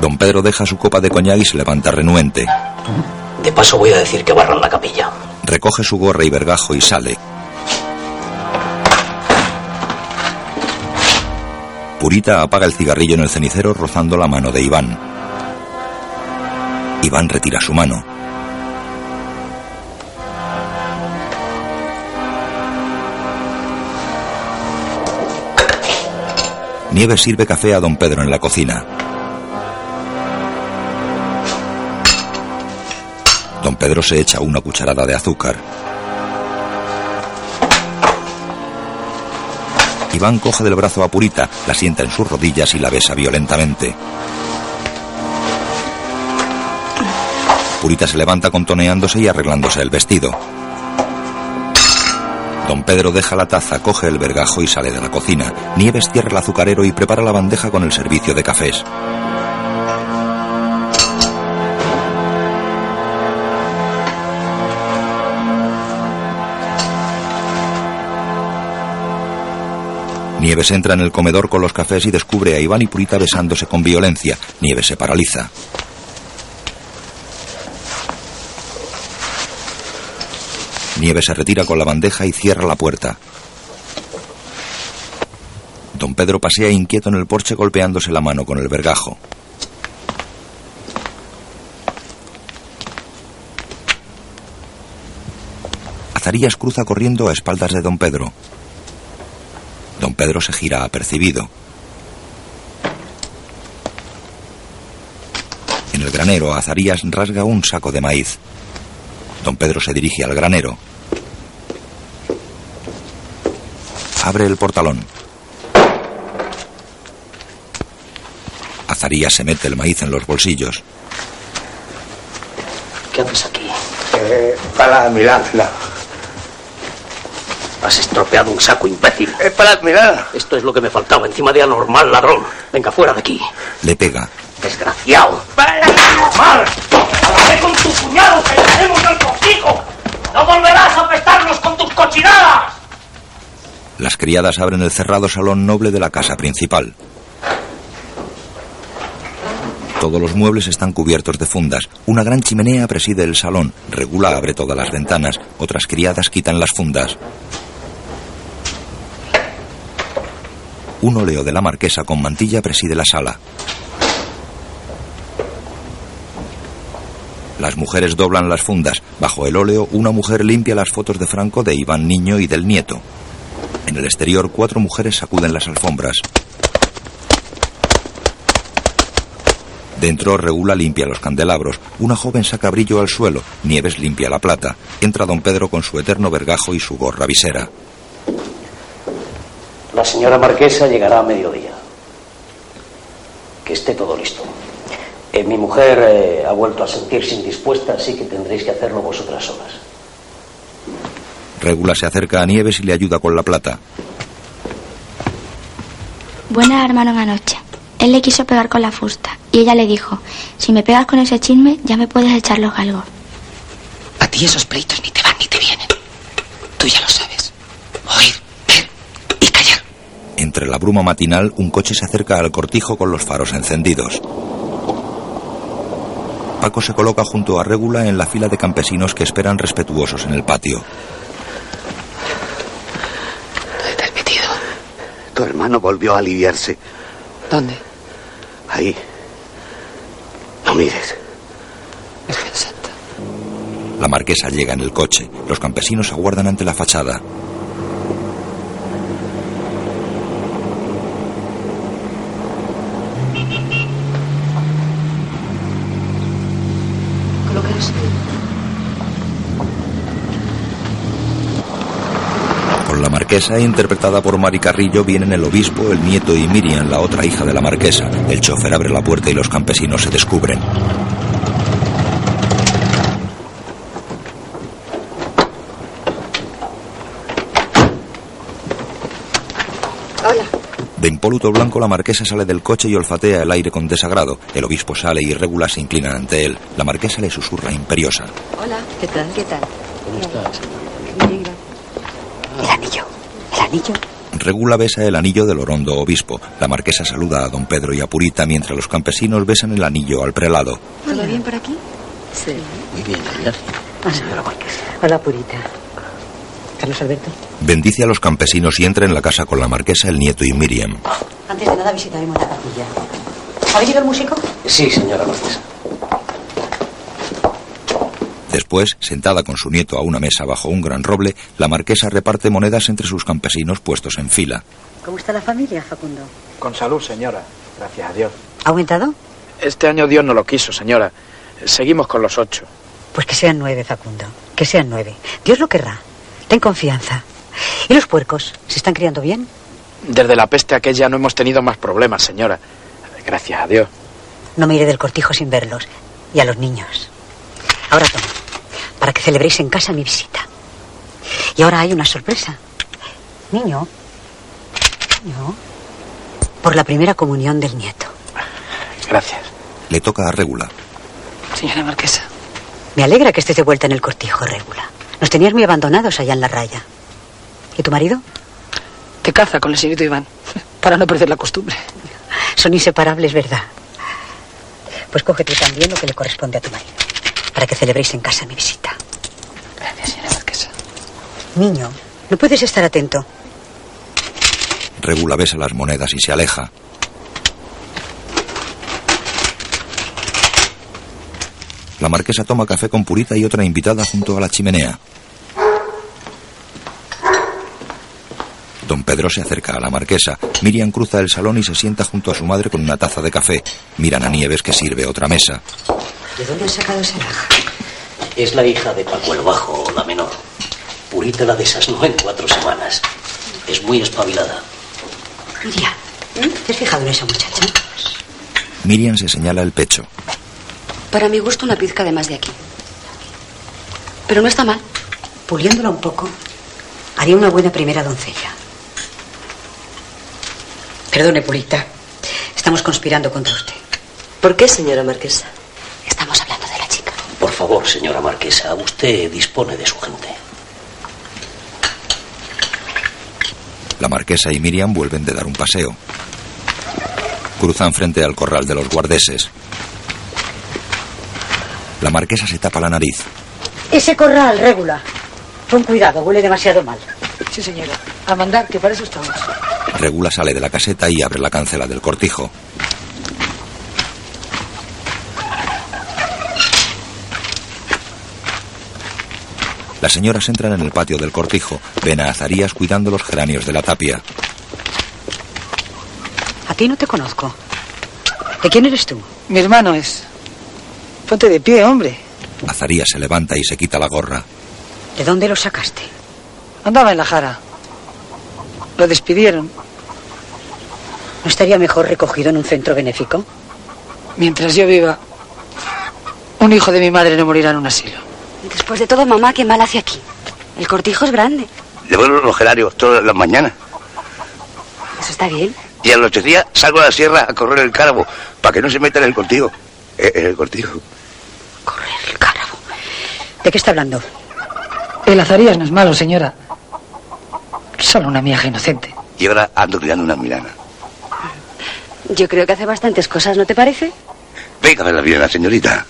Don Pedro deja su copa de coñac y se levanta renuente. De paso voy a decir que barran la capilla. Recoge su gorra y vergajo y sale. Purita apaga el cigarrillo en el cenicero rozando la mano de Iván. Iván retira su mano. Nieves sirve café a don Pedro en la cocina. Don Pedro se echa una cucharada de azúcar. Iván coge del brazo a Purita, la sienta en sus rodillas y la besa violentamente. Purita se levanta contoneándose y arreglándose el vestido. Don Pedro deja la taza, coge el vergajo y sale de la cocina. Nieves cierra el azucarero y prepara la bandeja con el servicio de cafés. Nieves entra en el comedor con los cafés y descubre a Iván y Purita besándose con violencia. Nieves se paraliza. Nieves se retira con la bandeja y cierra la puerta. Don Pedro pasea inquieto en el porche golpeándose la mano con el vergajo. Azarías cruza corriendo a espaldas de don Pedro. Don Pedro se gira apercibido. En el granero, Azarías rasga un saco de maíz. Don Pedro se dirige al granero. Abre el portalón. Azarías se mete el maíz en los bolsillos. ¿Qué haces aquí? Eh, para no. Has estropeado un saco, imbécil. Es para admirar. Esto es lo que me faltaba, encima de anormal ladrón. Venga, fuera de aquí. Le pega. Desgraciado. ¡Mal! ¡Hablaré con tu cuñado que le haremos el cortijo! ¡No volverás a apestarnos con tus cochinadas! Las criadas abren el cerrado salón noble de la casa principal. Todos los muebles están cubiertos de fundas. Una gran chimenea preside el salón. Regula abre todas las ventanas. Otras criadas quitan las fundas. Un óleo de la marquesa con mantilla preside la sala. Las mujeres doblan las fundas. Bajo el óleo, una mujer limpia las fotos de Franco, de Iván Niño y del nieto. En el exterior, cuatro mujeres sacuden las alfombras. Dentro, Regula limpia los candelabros. Una joven saca brillo al suelo. Nieves limpia la plata. Entra don Pedro con su eterno vergajo y su gorra visera. La señora marquesa llegará a mediodía. Que esté todo listo. Eh, mi mujer eh, ha vuelto a sentirse indispuesta, así que tendréis que hacerlo vosotras solas. Regula se acerca a Nieves y le ayuda con la plata. Buenas hermanos anoche. Él le quiso pegar con la fusta y ella le dijo, si me pegas con ese chisme ya me puedes echar los galgos. A ti esos pleitos ni te van ni te vienen. Tú ya lo sabes. Oír, ver y callar. Entre la bruma matinal, un coche se acerca al cortijo con los faros encendidos. Paco se coloca junto a Régula en la fila de campesinos que esperan respetuosos en el patio. ¿Dónde te has metido? Tu hermano volvió a aliviarse. ¿Dónde? Ahí. No mires. Virgen Santa. La marquesa llega en el coche. Los campesinos aguardan ante la fachada. Colócalos. Con la marquesa, interpretada por Mari Carrillo, vienen el obispo, el nieto y Miriam, la otra hija de la marquesa. El chofer abre la puerta y los campesinos se descubren. Hola. De impoluto blanco, la marquesa sale del coche y olfatea el aire con desagrado. El obispo sale y Régula se inclina ante él. La marquesa le susurra imperiosa. Hola, ¿qué tal? ¿Qué tal? ¿Cómo estás? Anillo. Regula besa el anillo del orondo obispo. La marquesa saluda a don Pedro y a Purita mientras los campesinos besan el anillo al prelado. ¿Todo bien por aquí? Sí. Muy bien, gracias. señora Marquesa. Hola, Purita. Carlos Alberto. Bendice a los campesinos y entra en la casa con la marquesa, el nieto y Miriam. Antes de nada visitaremos la capilla. ¿Ha venido el músico? Sí, señora marquesa. Después, sentada con su nieto a una mesa bajo un gran roble, la marquesa reparte monedas entre sus campesinos puestos en fila. ¿Cómo está la familia, Facundo? Con salud, señora. Gracias a Dios. ¿Ha aumentado? Este año Dios no lo quiso, señora. Seguimos con los ocho. Pues que sean nueve, Facundo. Que sean nueve. Dios lo querrá. Ten confianza. ¿Y los puercos? ¿Se están criando bien? Desde la peste aquella no hemos tenido más problemas, señora. Gracias a Dios. No me iré del cortijo sin verlos. Y a los niños. Ahora toma. Para que celebréis en casa mi visita. Y ahora hay una sorpresa. Niño. Niño. Por la primera comunión del nieto. Gracias. Le toca a Régula. Señora Marquesa. Me alegra que estés de vuelta en el cortijo, Régula. Nos tenías muy abandonados allá en la raya. ¿Y tu marido? Que caza con el señorito Iván, para no perder la costumbre. Son inseparables, ¿verdad? Pues coge tú también lo que le corresponde a tu marido, para que celebréis en casa mi visita. Gracias, señora Marquesa. Niño, no puedes estar atento. Régula besa las monedas y se aleja. La marquesa toma café con Purita y otra invitada junto a la chimenea. Don Pedro se acerca a la marquesa. Miriam cruza el salón y se sienta junto a su madre con una taza de café. Miran a Nieves que sirve otra mesa. ¿De dónde has sacado esa laja? Es la hija de Paco el Bajo, la menor. Purita la desasnó en cuatro semanas. Es muy espabilada. Miriam, ¿te has fijado en esa muchacha? Miriam se señala el pecho. Para mi gusto, una pizca de más de aquí. Pero no está mal. Puliéndola un poco. Haría una buena primera doncella. Perdone, Pulita. Estamos conspirando contra usted. ¿Por qué, señora marquesa? Estamos hablando de la chica. Por favor, señora marquesa, usted dispone de su gente. La marquesa y Miriam vuelven de dar un paseo. Cruzan frente al corral de los guardeses. La marquesa se tapa la nariz. Ese corral, regula. Con cuidado, huele demasiado mal. Sí, señora. A mandar, que para eso estamos. Regula sale de la caseta y abre la cancela del cortijo. Las señoras entran en el patio del cortijo. Ven a Azarías cuidando los geranios de la tapia. A ti no te conozco. ¿De quién eres tú? Mi hermano es. Ponte de pie, hombre. Azarías se levanta y se quita la gorra. ¿De dónde lo sacaste? Andaba en la jara. Lo despidieron. ¿No estaría mejor recogido en un centro benéfico? Mientras yo viva, un hijo de mi madre no morirá en un asilo. Después de todo, mamá, qué mal hace aquí. El cortijo es grande. Le vuelvo los geranios todas las mañanas. Eso está bien. Y a los tres días salgo a la sierra a correr el cárabo para que no se meta en el cortijo. Eh, En el cortijo. ¿De qué está hablando? El Azarías no es malo, señora. Solo una miaja inocente. Y ahora ando criando una milana. Yo creo que hace bastantes cosas, ¿no te parece? Venga a verla bien, la señorita.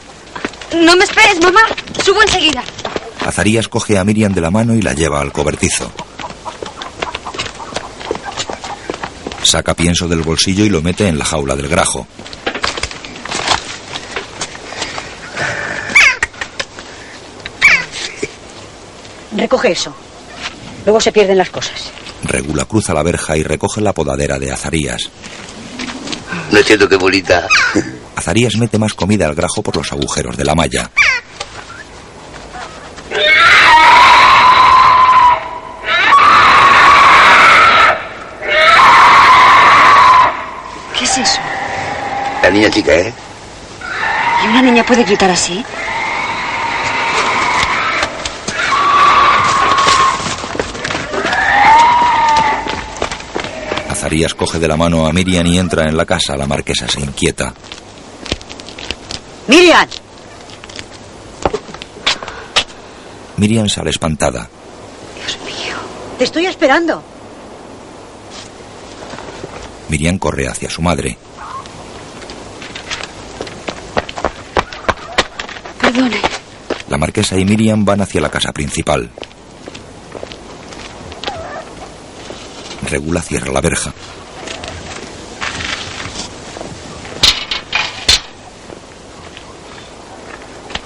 No me esperes, mamá. Subo enseguida. Azarías coge a Miriam de la mano y la lleva al cobertizo. Saca pienso del bolsillo y lo mete en la jaula del grajo. Recoge eso. Luego se pierden las cosas. Regula cruza la verja y recoge la podadera de Azarías. No es cierto que bonita. Azarías mete más comida al grajo por los agujeros de la malla. ¿Qué es eso? La niña chica, ¿eh? ¿Y una niña puede gritar así? Azarías coge de la mano a Miriam y entra en la casa. La marquesa se inquieta. ¡Miriam! Miriam sale espantada. Te estoy esperando. Miriam corre hacia su madre. Perdone. La marquesa y Miriam van hacia la casa principal. Regula cierra la verja.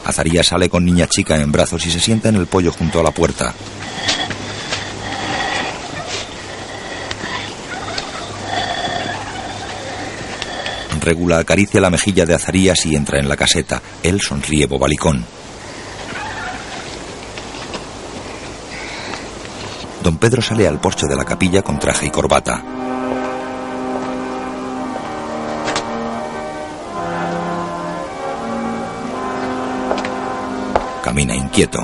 Azarías sale con niña chica en brazos y se sienta en el pollo junto a la puerta. Regula acaricia la mejilla de Azarías y entra en la caseta. Él sonríe bobalicón. Don Pedro sale al porche de la capilla con traje y corbata. Camina inquieto.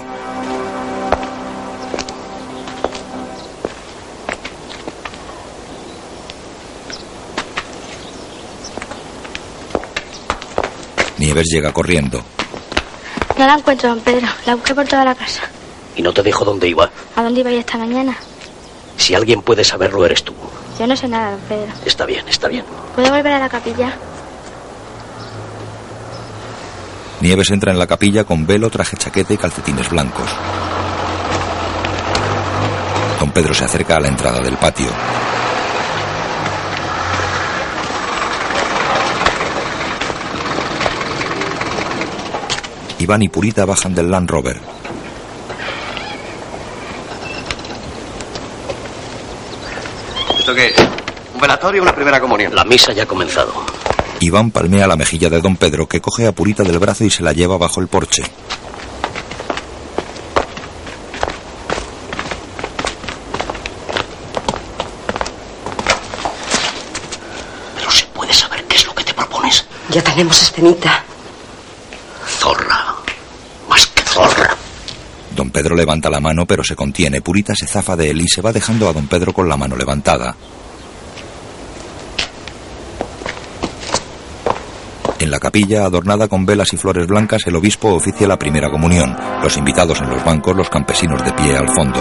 Nieves llega corriendo. No la encuentro, don Pedro. La busqué por toda la casa. Y no te dijo dónde iba. ¿A dónde iba esta mañana? Si alguien puede saberlo, eres tú. Yo no sé nada, don Pedro. Está bien, está bien. ¿Puedo volver a la capilla? Nieves entra en la capilla con velo, traje chaqueta y calcetines blancos. Don Pedro se acerca a la entrada del patio. Iván y Purita bajan del Land Rover. ¿Esto qué es? ¿Un velatorio o una primera comunión? La misa ya ha comenzado. Iván palmea la mejilla de don Pedro, que coge a Purita del brazo y se la lleva bajo el porche. Pero se puede saber qué es lo que te propones. Ya tenemos escenita. Zorra. Más que zorra. Don Don Pedro levanta la mano pero se contiene. Purita se zafa de él y se va dejando a don Pedro con la mano levantada. En la capilla, adornada con velas y flores blancas, el obispo oficia la primera comunión. Los invitados en los bancos, los campesinos de pie al fondo.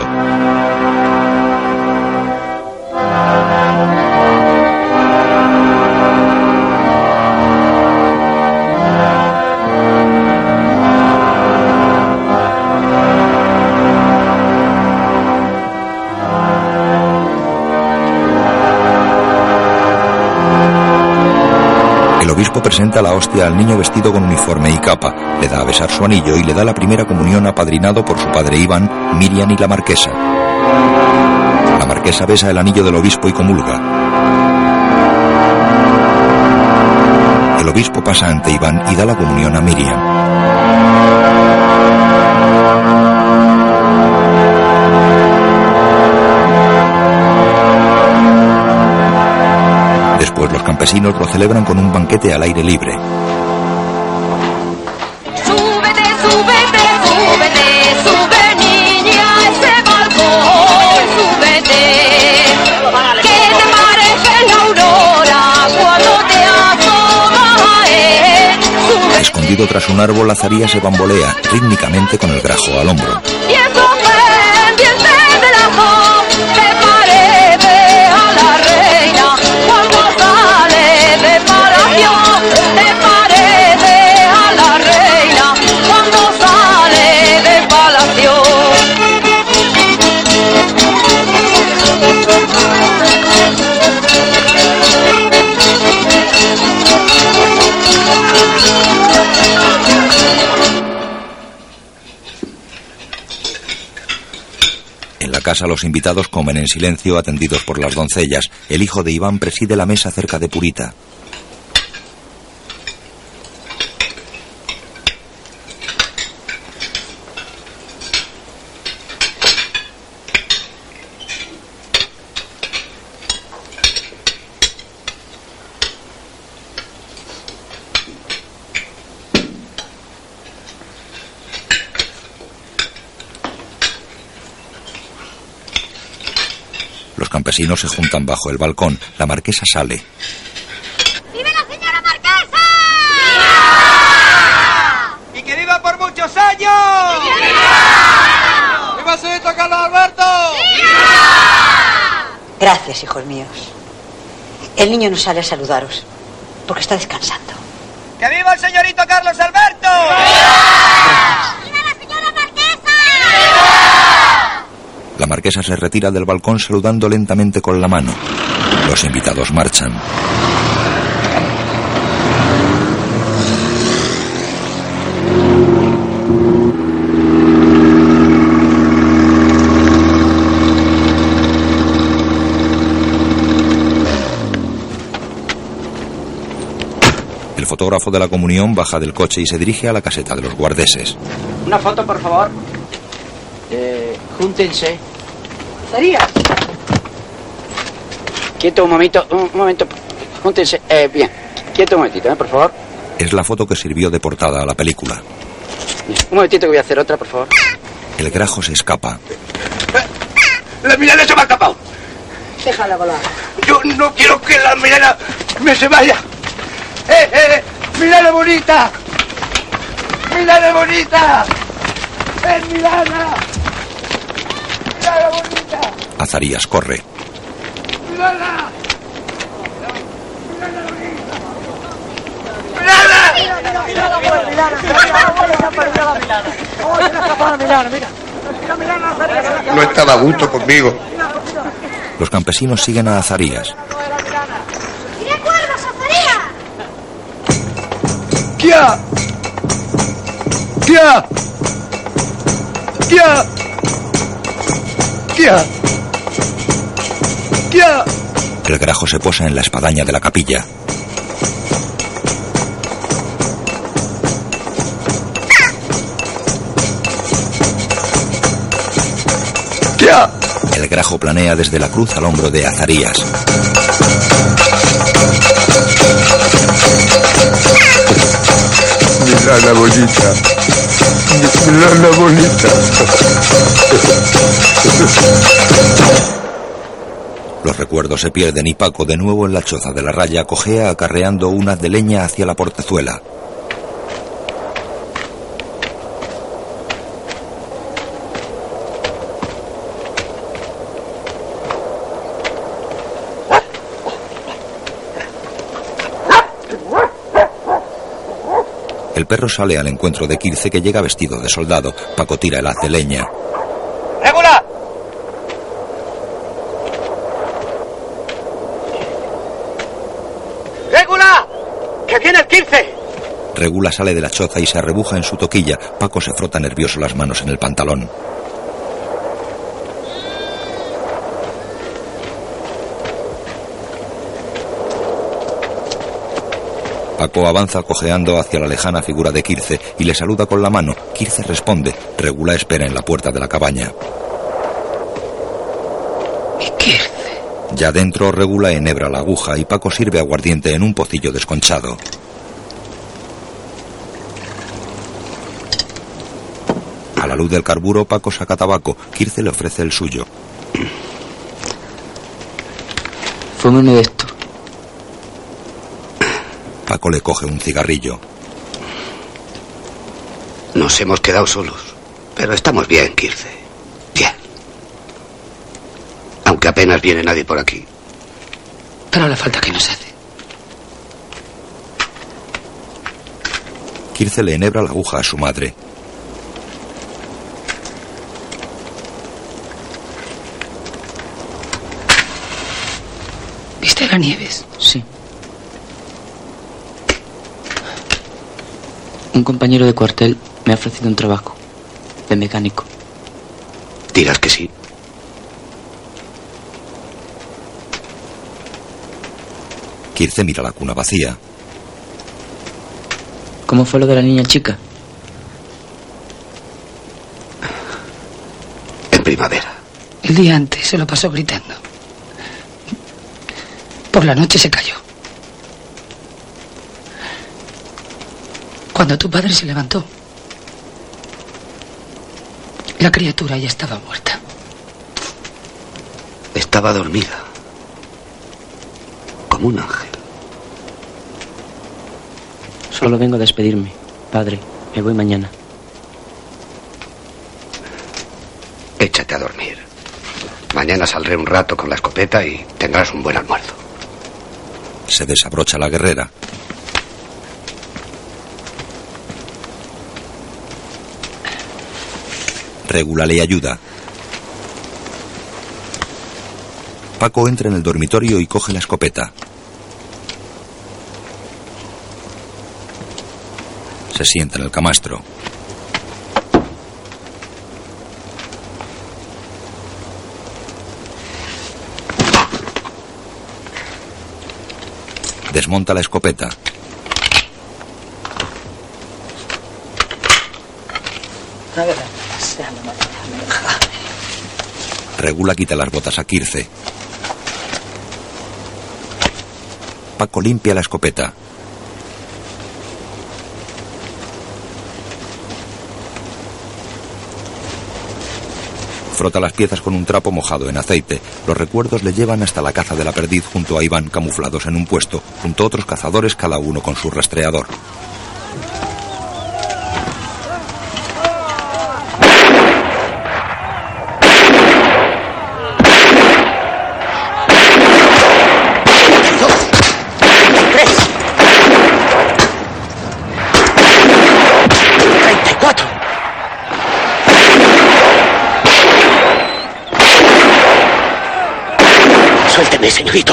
Obispo presenta la hostia al niño vestido con uniforme y capa, le da a besar su anillo y le da la primera comunión apadrinado por su padre Iván, Miriam y la marquesa. La marquesa besa el anillo del obispo y comulga. El obispo pasa ante Iván y da la comunión a Miriam. Después los campesinos lo celebran con un banquete al aire libre. Súbete, súbete, súbete, sube niña a ese balcón, súbete. Que te parece la aurora cuando te asomas a él. Escondido tras un árbol, Azarías se bambolea rítmicamente con el grajo al hombro. Casa los invitados comen en silencio atendidos por las doncellas. El hijo de Iván preside la mesa cerca de Purita. Campesinos se juntan bajo el balcón. La marquesa sale. ¡Vive la señora Marquesa! ¡Y que viva por muchos años! ¡Viva su nieto Carlos Alberto! Gracias, hijos míos. El niño no sale a saludaros porque está descansando. ¡Que viva el señorito Carlos Alberto! La marquesa se retira del balcón saludando lentamente con la mano. Los invitados marchan. El fotógrafo de la comunión baja del coche y se dirige a la caseta de los guardeses. Una foto, por favor. Eh, júntense. ¿Sería? Quieto un momento, un momento. Júntense. Eh, bien. Quieto un momentito, ¿eh? por favor. Es la foto que sirvió de portada a la película. Un momentito que voy a hacer otra, por favor. El grajo se escapa. ¡La mirada se me ha escapado! Déjala volar. Yo no quiero que la mirada me se vaya. ¡Eh, eh! ¡Mirada bonita! ¡Mirada bonita! ¡Eh, Azarías corre. No estaba a gusto conmigo. Los campesinos siguen a Azarías. ¡Tira cuerdas, Azarías! ¡Kia! ¡Kia! El grajo se posa en la espadaña de la capilla. ¡Kia! El grajo planea desde la cruz al hombro de Azarías. Mirada bonita. Bonita. Los recuerdos se pierden y Paco, de nuevo en la choza de la raya, cojea acarreando una de leña hacia la portezuela. Perro sale al encuentro de Kirce que llega vestido de soldado. Paco tira el haz de leña. ¡Régula! ¡Régula! ¡Que viene el 15! Regula sale de la choza y se arrebuja en su toquilla. Paco se frota nervioso las manos en el pantalón. Paco avanza cojeando hacia la lejana figura de Kirce y le saluda con la mano. Kirce responde. Regula espera en la puerta de la cabaña. Ya dentro regula enhebra la aguja y Paco sirve aguardiente en un pocillo desconchado. A la luz del carburo, Paco saca tabaco. Kirce le ofrece el suyo. Fúmeme de. Paco le coge un cigarrillo. Nos hemos quedado solos. Pero estamos bien, Kirce. Bien. Aunque apenas viene nadie por aquí. Para la falta que nos hace. Kirce le enhebra la aguja a su madre. ¿Viste la Nieves? Sí. Un compañero de cuartel me ha ofrecido un trabajo de mecánico. Dirás que sí. Kirce mira la cuna vacía. ¿Cómo fue lo de la niña chica? En primavera. El día antes se lo pasó gritando. Por la noche se cayó. Cuando tu padre se levantó, la criatura ya estaba muerta. Estaba dormida. Como un ángel. Solo vengo a despedirme. Padre, me voy mañana. Échate a dormir. Mañana saldré un rato con la escopeta y tendrás un buen almuerzo. Se desabrocha la guerrera. Regula le ayuda. Paco entra en el dormitorio y coge la escopeta. Se sienta en el camastro. Desmonta la escopeta. Regula quita las botas a Kirce. Paco limpia la escopeta. Frota las piezas con un trapo mojado en aceite. Los recuerdos le llevan hasta la caza de la perdiz junto a Iván camuflados en un puesto, junto a otros cazadores cada uno con su rastreador.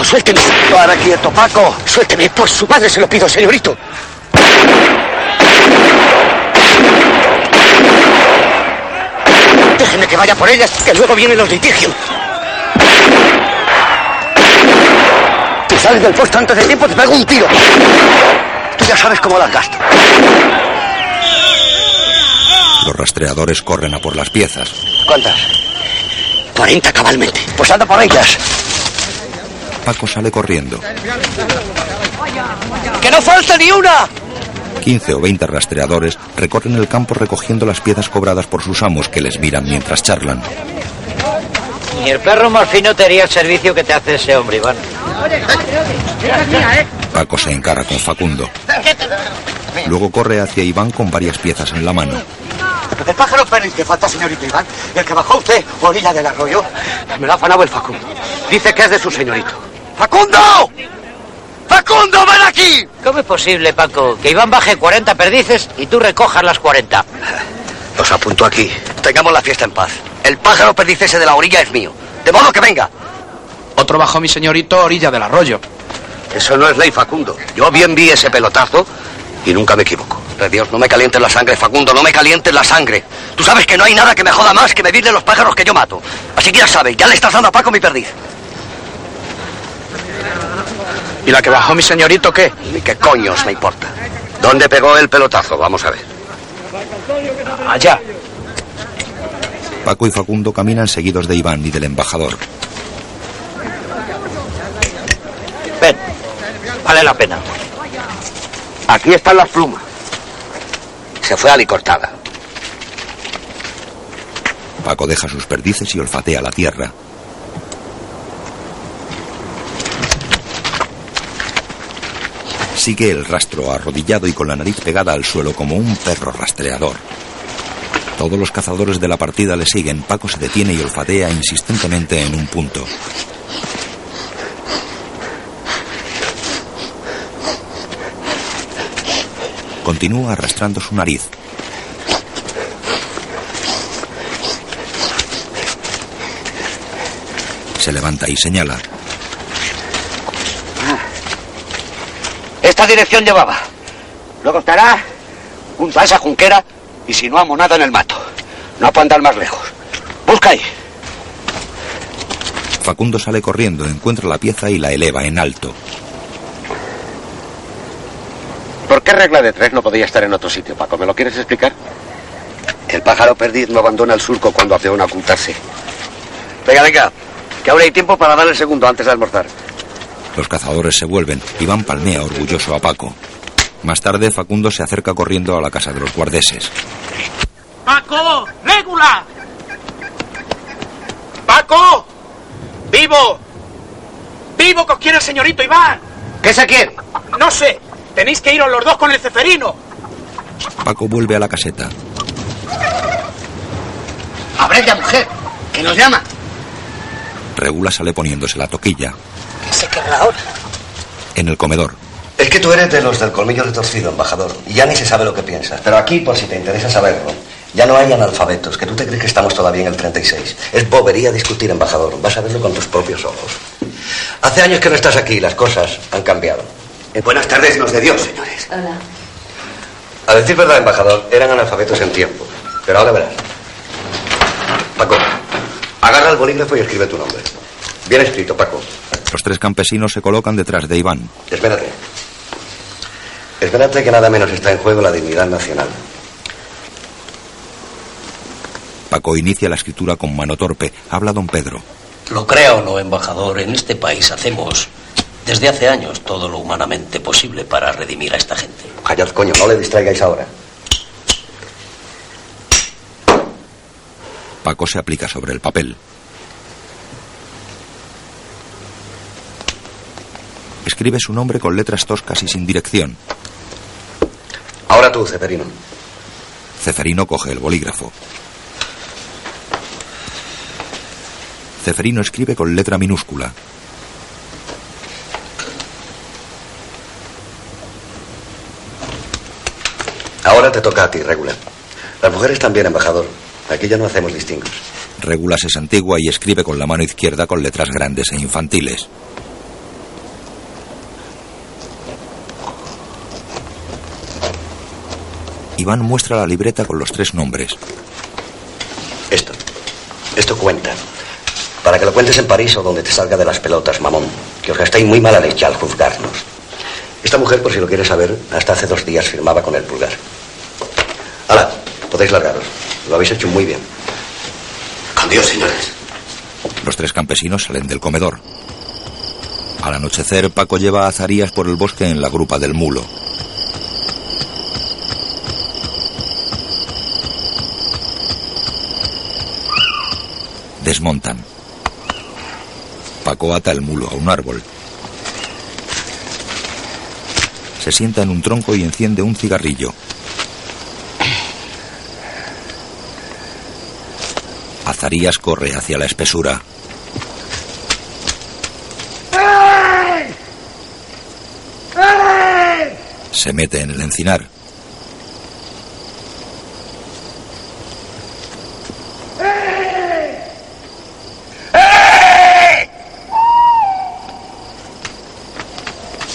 Suélteme. Para quieto, Paco. Suélteme, por su madre se lo pido, señorito. Déjeme que vaya por ellas, que luego vienen los litigios. Si sales del puesto antes de tiempo, te pego un tiro. Tú ya sabes cómo las gasto. Los rastreadores corren a por las piezas. ¿Cuántas? 40 cabalmente. Pues anda por ellas. Paco sale corriendo. ¡Que no falte ni una! 15 o 20 rastreadores recorren el campo recogiendo las piezas cobradas por sus amos que les miran mientras charlan. Ni el perro más fino te haría el servicio que te hace ese hombre, Iván. Paco se encara con Facundo. Luego corre hacia Iván con varias piezas en la mano. El pájaro Pérez que falta, señorito Iván. El que bajó usted, orilla del arroyo. Me lo ha afanado el Facundo. Dice que es de su señorito. ¡Facundo! ¡Facundo, ven aquí! ¿Cómo es posible, Paco, que Iván baje 40 perdices y tú recojas las 40? Los apunto aquí. Tengamos la fiesta en paz. El pájaro perdiz ese de la orilla es mío. De modo que venga. Otro bajó mi señorito orilla del arroyo. Eso no es ley, Facundo. Yo bien vi ese pelotazo y nunca me equivoco. De Dios, no me calientes la sangre, Facundo, no me calientes la sangre. Tú sabes que no hay nada que me joda más que medirle los pájaros que yo mato. Así que ya sabes, ya le estás dando a Paco mi perdiz. ¿Y la que bajó mi señorito qué? Ni qué coños me importa. ¿Dónde pegó el pelotazo? Vamos a ver. Allá. Paco y Facundo caminan seguidos de Iván y del embajador. Ven, vale la pena. Aquí están las plumas. Se fue alicortada. Paco deja sus perdices y olfatea la tierra. Sigue el rastro arrodillado y con la nariz pegada al suelo como un perro rastreador. Todos los cazadores de la partida le siguen. Paco se detiene y olfatea insistentemente en un punto. Continúa arrastrando su nariz. Se levanta y señala. Esta dirección llevaba. Luego estará junto a esa junquera y si no amo nada en el mato. No puedo andar más lejos. Busca ahí. Facundo sale corriendo, encuentra la pieza y la eleva en alto. ¿Por qué regla de tres no podía estar en otro sitio, Paco? ¿Me lo quieres explicar? El pájaro perdiz no abandona el surco cuando hace una ocultarse. Venga, venga, que ahora hay tiempo para dar el segundo antes de almorzar. Los cazadores se vuelven. Iván palmea orgulloso a Paco. Más tarde, Facundo se acerca corriendo a la casa de los guardeses. ¡Paco! ¡Légula! ¡Paco! ¡Vivo! ¡Vivo que os quiere el señorito Iván! ¿Qué se quiere? No sé. Tenéis que iros los dos con el ceferino. Paco vuelve a la caseta. ¡Abred ya, mujer! ¡Que nos llama! Regula sale poniéndose la toquilla. ¿Qué se querrá ahora? En el comedor, Es que tú eres de los del colmillo de torcido, embajador. Y ya ni se sabe lo que piensas. Pero aquí, por si te interesa saberlo, ya no hay analfabetos, que tú te crees que estamos todavía en el 36. Es bobería discutir, embajador. Vas a verlo con tus propios ojos. Hace años que no estás aquí, las cosas han cambiado. Eh, buenas tardes, nos de Dios, señores. Hola. A decir verdad, embajador, eran analfabetos en tiempo. Pero ahora verás. Paco, agarra el bolígrafo y escribe tu nombre. Bien escrito, Paco. los tres campesinos se colocan detrás de Iván. Espérate. Espérate que nada menos está en juego la dignidad nacional. Paco inicia la escritura con mano torpe. Habla don Pedro. Lo crea o no, embajador, en este país hacemos desde hace años todo lo humanamente posible para redimir a esta gente. Callad, coño, no le distraigáis ahora. Paco se aplica sobre el papel. Escribe su nombre con letras toscas y sin dirección. Ahora tú, Ceferino. Ceferino coge el bolígrafo. Ceferino escribe con letra minúscula. Ahora te toca a ti, Regular. Las mujeres también, embajador. Aquí ya no hacemos distingos. Regula se santigua y escribe con la mano izquierda con letras grandes e infantiles. Iván muestra la libreta con los tres nombres. Esto. Esto cuenta. Para que lo cuentes en París o donde te salga de las pelotas, mamón. Que os gastéis muy mala leche al juzgarnos. Esta mujer, por si lo quieres saber, hasta hace dos días firmaba con el pulgar. Hala, podéis largaros. Lo habéis hecho muy bien. Con Dios, señores. Los tres campesinos salen del comedor. Al anochecer, Paco lleva a Zarías por el bosque en la grupa del mulo. Desmontan. Paco ata el mulo a un árbol. Se sienta en un tronco y enciende un cigarrillo. Azarías corre hacia la espesura. Se mete en el encinar. ¡Ey! ¡Ey!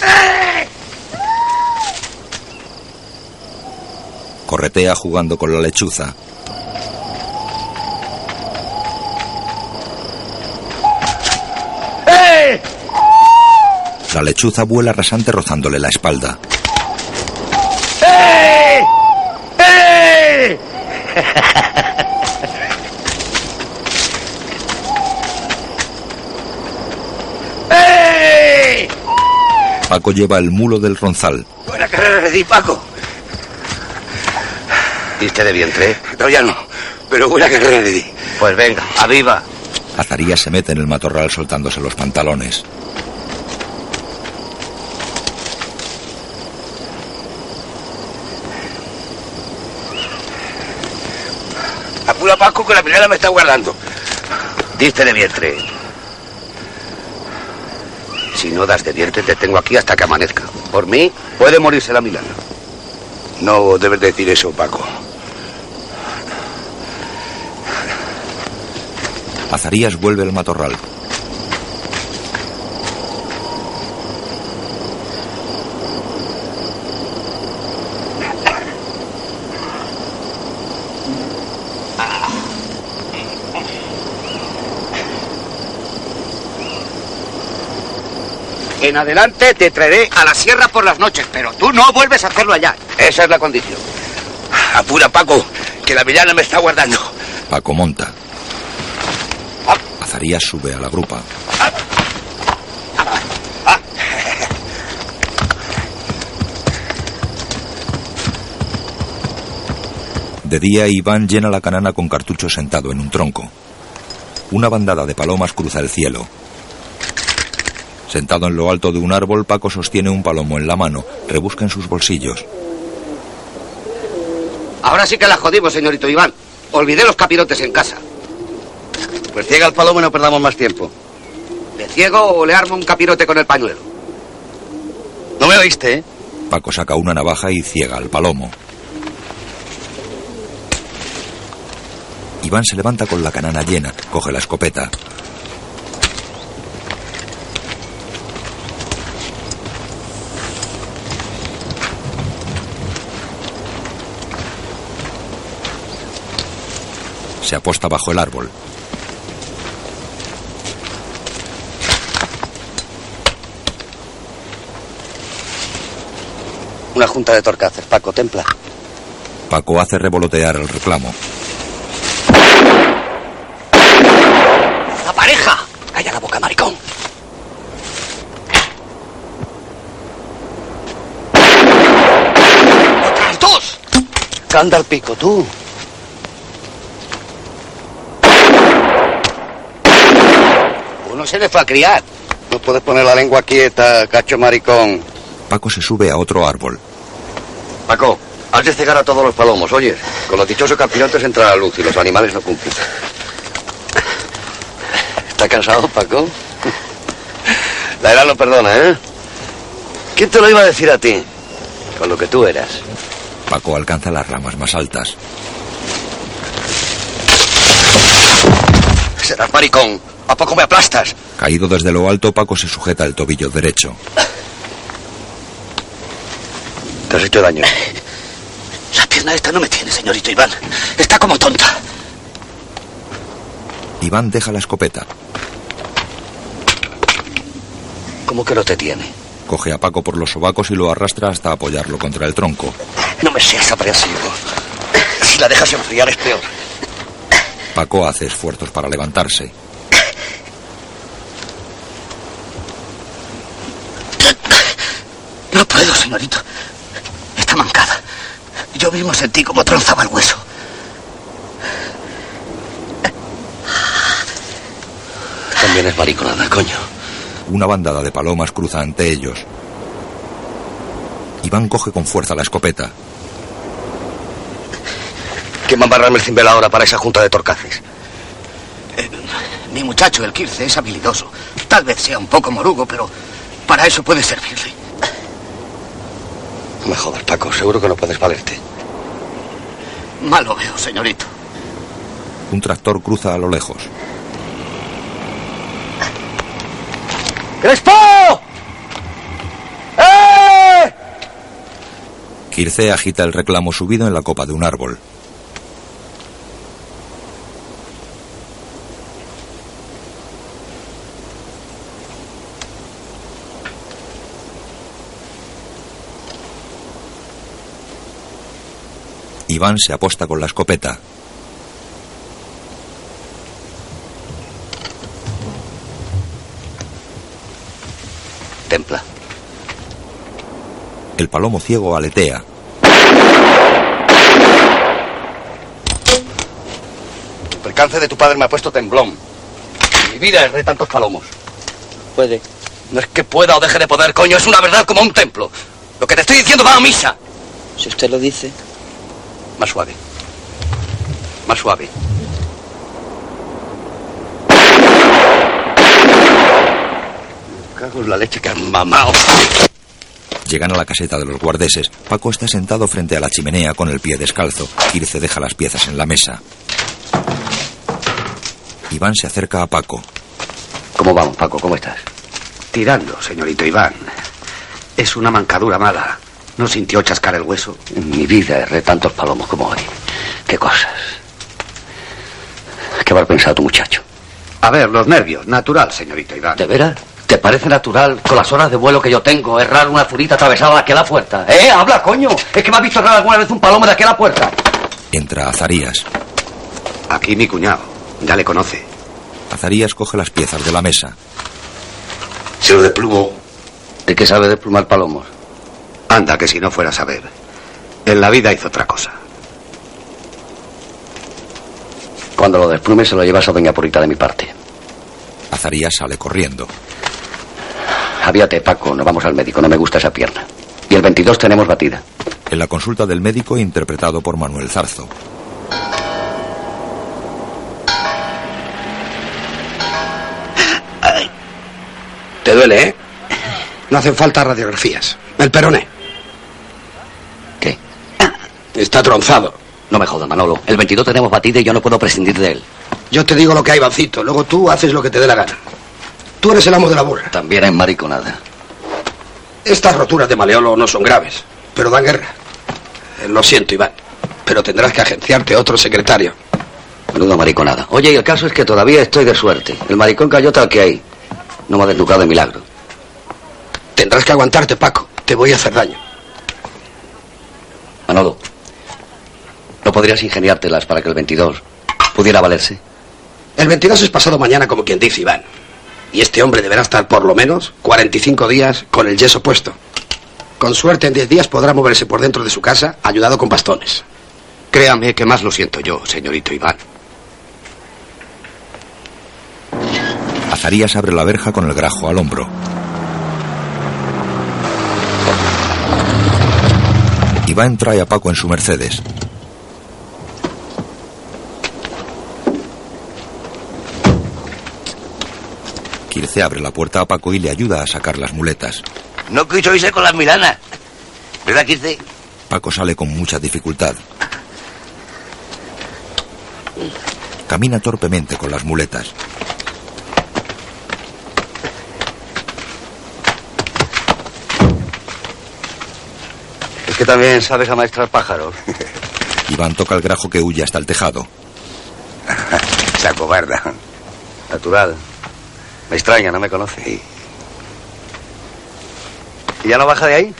¡Ey! Jugando con la lechuza. ¡Ey! La lechuza vuela rasante rozándole la espalda. ¡Ey! ¡Ey! Paco lleva el mulo del ronzal. Buena carrera Paco. ¿Diste de vientre? No, ya no. Pero buena carrera le di. Pues venga, aviva. Azarías se mete en el matorral soltándose los pantalones. Apura, Paco, que la primera me está guardando. Diste de vientre. Si no das de vientre, te tengo aquí hasta que amanezca. Por mí, puede morirse la Milana. No debes decir eso, Paco. Azarías vuelve al matorral. En adelante te traeré a la sierra por las noches, pero tú no vuelves a hacerlo allá. Esa es la condición. Apura, Paco, que la villana me está guardando. Paco monta. Azarías sube a la grupa. De día, Iván llena la canana con cartuchos sentado en un tronco. Una bandada de palomas cruza el cielo. Sentado en lo alto de un árbol, Paco sostiene un palomo en la mano, rebusca en sus bolsillos. Ahora sí que la jodimos, señorito Iván. Olvidé los capirotes en casa. Pues ciega el palomo y no perdamos más tiempo. ¿Le ciego o le armo un capirote con el pañuelo? No me oíste, ¿eh? Paco saca una navaja y ciega al palomo. Iván se levanta con la canana llena, coge la escopeta. Se aposta bajo el árbol. Una junta de torcaces, Paco, templa. Paco hace revolotear el reclamo. ¡La pareja! Calla la boca, maricón. ¡Otras dos! Canda al pico, tú. Uno se le fue a criar. No puedes poner la lengua quieta, cacho maricón. Paco se sube a otro árbol. Paco, has de cegar a todos los palomos, oyes. Con los dichosos campeonatos entra la luz y los animales no cumplen. ¿Estás cansado, Paco? La edad no perdona, ¿eh? ¿Quién te lo iba a decir a ti? Con lo que tú eras. Paco alcanza las ramas más altas. Serás maricón. ¿A poco me aplastas? Caído desde lo alto, Paco se sujeta el tobillo derecho. Te has hecho daño. La pierna esta no me tiene, señorito Iván. Está como tonta. Iván deja la escopeta. ¿Cómo que no te tiene? Coge a Paco por los sobacos y lo arrastra hasta apoyarlo contra el tronco. No me seas aprensivo. Si la dejas enfriar es peor. Paco hace esfuerzos para levantarse. No puedo, señorito. Yo mismo sentí como tronzaba el hueso. también es mariconada, coño. Una bandada de palomas cruza ante ellos. Iván coge con fuerza la escopeta. ¿Quién va a embarrarme el cimbel ahora para esa junta de torcaces? Mi muchacho, el Kirce, es habilidoso. Tal vez sea un poco morugo, pero para eso puede servirle. No me jodas, Paco. Seguro que no puedes valerte. Mal lo veo, señorito. Un tractor cruza a lo lejos. ¡Crespo! ¡Eh! Kirce agita el reclamo subido en la copa de un árbol. Iván se aposta con la escopeta. Templa. El palomo ciego aletea. El percance de tu padre me ha puesto temblón. Mi vida es de tantos palomos. Puede. No es que pueda o deje de poder, coño. Es una verdad como un templo. Lo que te estoy diciendo va a misa. Si usted lo dice. Más suave. Más suave. Cago en la leche que han mamado. Llegan a la caseta de los guardeses. Paco está sentado frente a la chimenea con el pie descalzo. Kirce deja las piezas en la mesa. Iván se acerca a Paco. ¿Cómo vamos, Paco? ¿Cómo estás? Tirando, señorito Iván. Es una mancadura mala. ¿No sintió chascar el hueso? En mi vida erré tantos palomos como hoy. Qué cosas. ¿Qué va a pensar tu muchacho? A ver, los nervios. Natural, señorito Iván. ¿De veras? ¿Te parece natural, con las horas de vuelo que yo tengo, errar una zurita atravesada de aquí a la puerta? ¡Eh, habla, coño! ¿Es que me has visto errar alguna vez un palomo de aquí a la puerta? Entra Azarías. Aquí mi cuñado. Ya le conoce. Azarías coge las piezas de la mesa. Se lo desplumo. ¿De qué sabe desplumar palomos? Anda, que si no fuera a saber. En la vida hizo otra cosa. Cuando lo desplume se lo llevas a doña Purita de mi parte. Azarías sale corriendo. Avíate, Paco, nos vamos al médico, no me gusta esa pierna. Y el 22 tenemos batida. En la consulta del médico interpretado por Manuel Zarzo. Te duele, ¿eh? No hacen falta radiografías. El peroné. Está tronzado. No me jodas, Manolo. El 22 tenemos batida y yo no puedo prescindir de él. Yo te digo lo que hay, Bancito. Luego tú haces lo que te dé la gana. Tú eres el amo de la burra. También es mariconada. Estas roturas de maleolo no son graves, pero dan guerra. Eh, Lo siento, Iván. Pero tendrás que agenciarte otro secretario. Menuda mariconada. Oye, y el caso es que todavía estoy de suerte. El maricón cayó tal que hay. No me ha desnucado de milagro. Tendrás que aguantarte, Paco. Te voy a hacer daño. Manolo, ¿no podrías ingeniártelas para que el 22 pudiera valerse? El 22 es pasado mañana, como quien dice Iván. Y este hombre deberá estar por lo menos 45 días con el yeso puesto. Con suerte, en 10 días podrá moverse por dentro de su casa, ayudado con bastones. Créame que más lo siento yo, señorito Iván. Azarías abre la verja con el grajo al hombro. Iván trae a Paco en su Mercedes. Kirce abre la puerta a Paco y le ayuda a sacar las muletas. No quiso irse con las milanas. ¿Verdad, Kirce? Paco sale con mucha dificultad. Camina torpemente con las muletas. Es que también sabes amaestrar pájaros. Iván toca el grajo que huye hasta el tejado. Se acobarda. Natural. Me extraña, no me conoce. ¿Y ya no baja de ahí?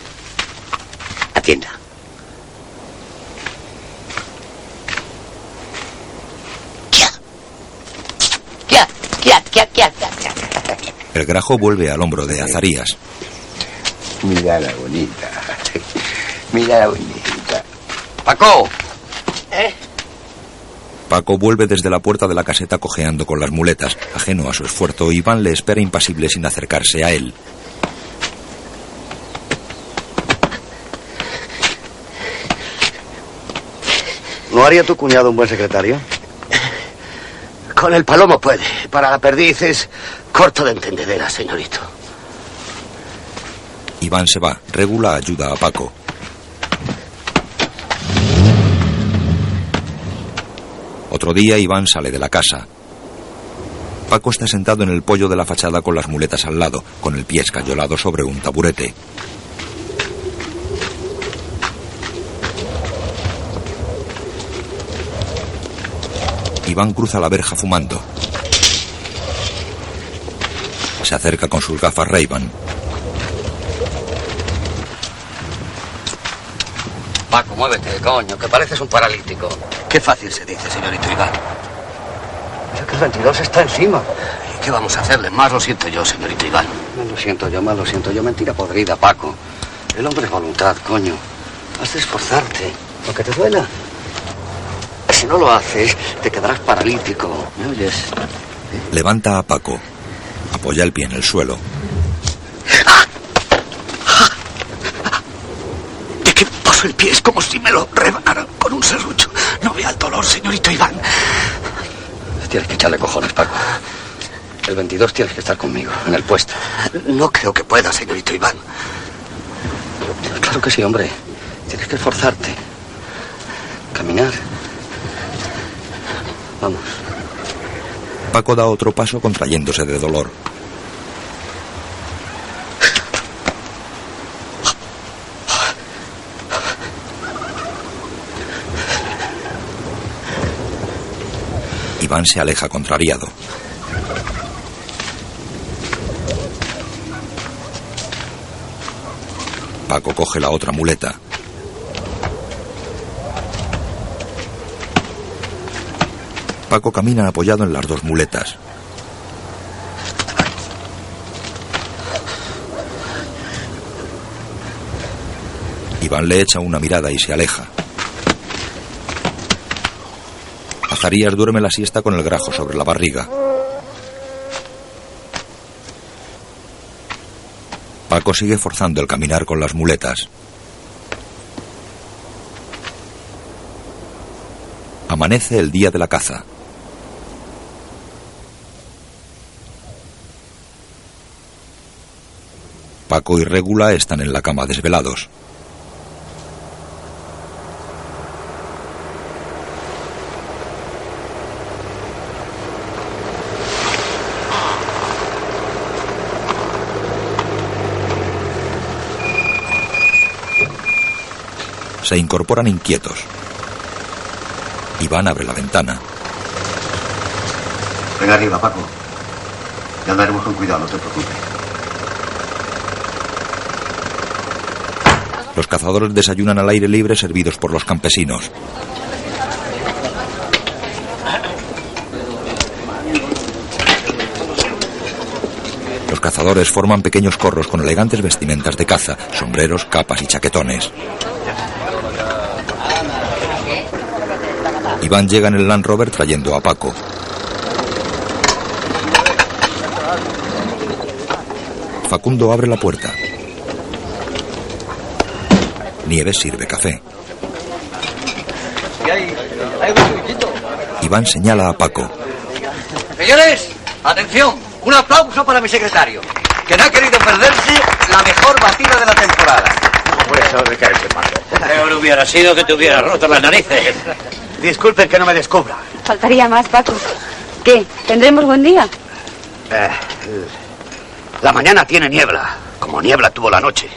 Atienda. ¿Qué? ¿Qué? ¿Qué? ¿Qué? El grajo vuelve al hombro de Azarías. Mira la bonita. Mira la bonita. Paco, ¿Eh? Paco vuelve desde la puerta de la caseta cojeando con las muletas. Ajeno a su esfuerzo, Iván le espera impasible sin acercarse a él. ¿No haría tu cuñado un buen secretario? Con el palomo puede. Para la perdiz es corto de entendedera, señorito. Iván se va. Regula ayuda a Paco. Otro día Iván sale de la casa. Paco está sentado en el pollo de la fachada con las muletas al lado, con el pie escayolado sobre un taburete. Iván cruza la verja fumando. Se acerca con sus gafas ray Paco, muévete, coño, que pareces un paralítico. Qué fácil se dice, señorito Iván. Es que el 22 está encima. ¿Y qué vamos a hacerle? Más lo siento yo, señorito Iván. No lo siento yo, más lo siento yo. Mentira podrida, Paco. El hombre es voluntad, coño. Has de esforzarte, aunque te duela. Si no lo haces, te quedarás paralítico. ¿Me oyes? Levanta a Paco. Apoya el pie en el suelo. ¿De el pie? Es como si me lo rebanaran con un serrucho. No vea el dolor, señorito Iván. Tienes que echarle cojones, Paco. El 22 tienes que estar conmigo, en el puesto. No creo que pueda, señorito Iván. Claro que sí, hombre. Tienes que esforzarte. Caminar. Vamos. Paco da otro paso contrayéndose de dolor. Iván se aleja contrariado. Paco coge la otra muleta. Paco camina apoyado en las dos muletas. Iván le echa una mirada y se aleja. Azarías duerme la siesta con el grajo sobre la barriga. Paco sigue forzando el caminar con las muletas. Amanece el día de la caza. Paco y Régula están en la cama desvelados. Se incorporan inquietos. Iván abre la ventana. Venga arriba, Paco. Ya andaremos con cuidado, no te preocupes. Los cazadores desayunan al aire libre servidos por los campesinos. Los cazadores forman pequeños corros con elegantes vestimentas de caza, sombreros, capas y chaquetones. Iván llega en el Land Rover trayendo a Paco. Facundo abre la puerta. Nieves sirve café. Iván señala a Paco. Señores, atención, un aplauso para mi secretario, que no ha querido perderse la mejor batida de la temporada. Pues eso Paco. Peor hubiera sido que te hubiera roto las narices. Disculpen que no me descubra. Faltaría más, Paco. ¿Qué? ¿Tendremos buen día? Eh, la mañana tiene niebla, como niebla tuvo la noche.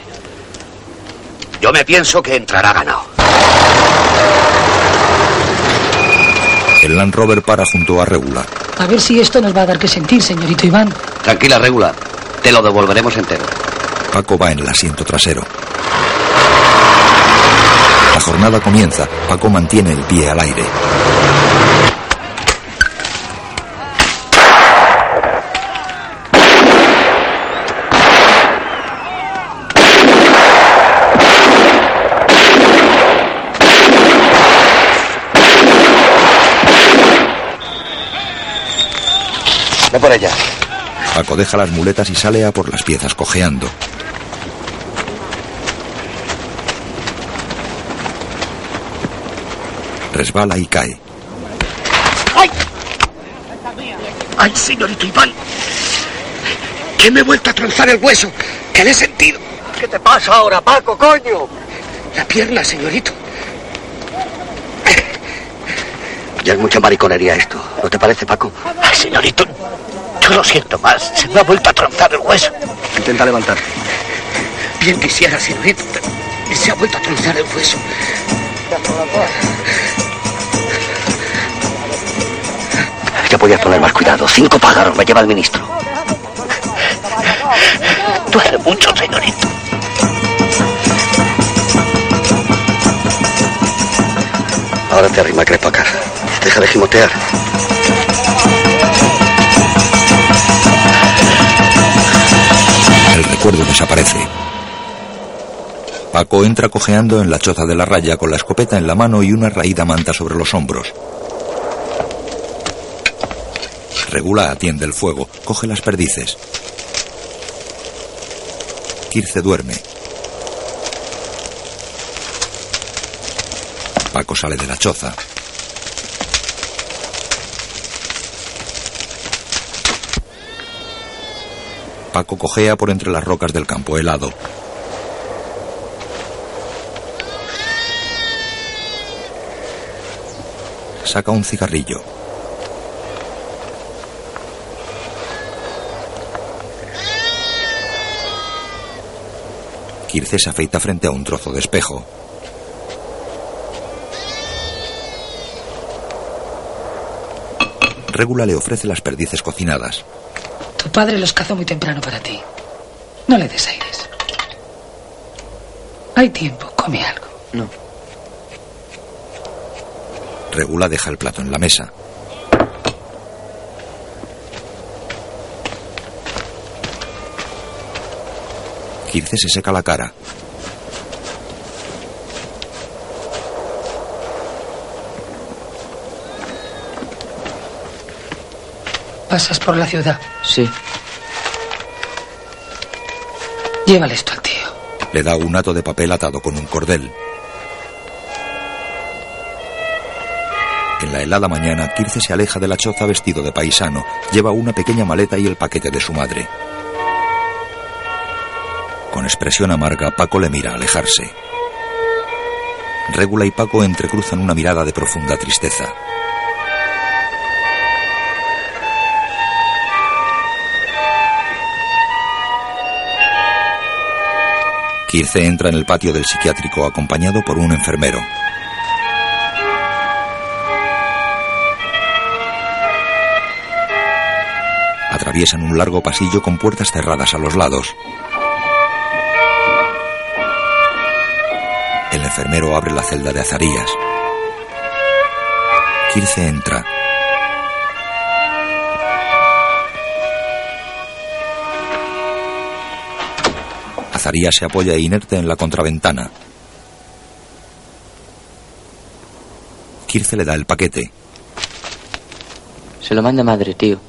Yo me pienso que entrará ganado. El Land Rover para junto a Regula. A ver si esto nos va a dar que sentir, señorito Iván. Tranquila, Regula. Te lo devolveremos entero. Paco va en el asiento trasero jornada comienza. Paco mantiene el pie al aire. Ve por ella. Paco deja las muletas y sale a por las piezas cojeando. Resbala y cae. ¡Ay! ¡Ay, señorito Iván! Que me he vuelto a trozar el hueso. Que le he sentido. ¿Qué te pasa ahora, Paco, coño? La pierna, señorito. Ya es mucha mariconería esto. ¿No te parece, Paco? Ay, señorito, yo lo siento más. Se me ha vuelto a trozar el hueso. Intenta levantar. Bien quisiera, señorito, se ha vuelto a trozar el hueso. Ya podías poner más cuidado. Cinco pájaros me lleva el ministro. Duele mucho, señorito. Ahora te arrima crepa. Deja de gimotear. El recuerdo desaparece. Paco entra cojeando en la choza de la raya con la escopeta en la mano y una raída manta sobre los hombros. Regula atiende el fuego, coge las perdices. Kirce duerme. Paco sale de la choza. Paco cojea por entre las rocas del campo helado. Saca un cigarrillo. Kirce se afeita frente a un trozo de espejo. Regula le ofrece las perdices cocinadas. Tu padre los cazó muy temprano para ti. No le des aires. Hay tiempo, come algo. No. Regula deja el plato en la mesa. Kirce se seca la cara. Pasas por la ciudad. Sí. Llévale esto al tío. Le da un hato de papel atado con un cordel. En la helada mañana, Kirce se aleja de la choza vestido de paisano. Lleva una pequeña maleta y el paquete de su madre. Expresión amarga, Paco le mira alejarse. Régula y Paco entrecruzan una mirada de profunda tristeza. Kirce entra en el patio del psiquiátrico acompañado por un enfermero. Atraviesan un largo pasillo con puertas cerradas a los lados. El enfermero abre la celda de Azarías. Kirce entra. Azarías se apoya inerte en la contraventana. Kirce le da el paquete. Se lo manda madre, tío.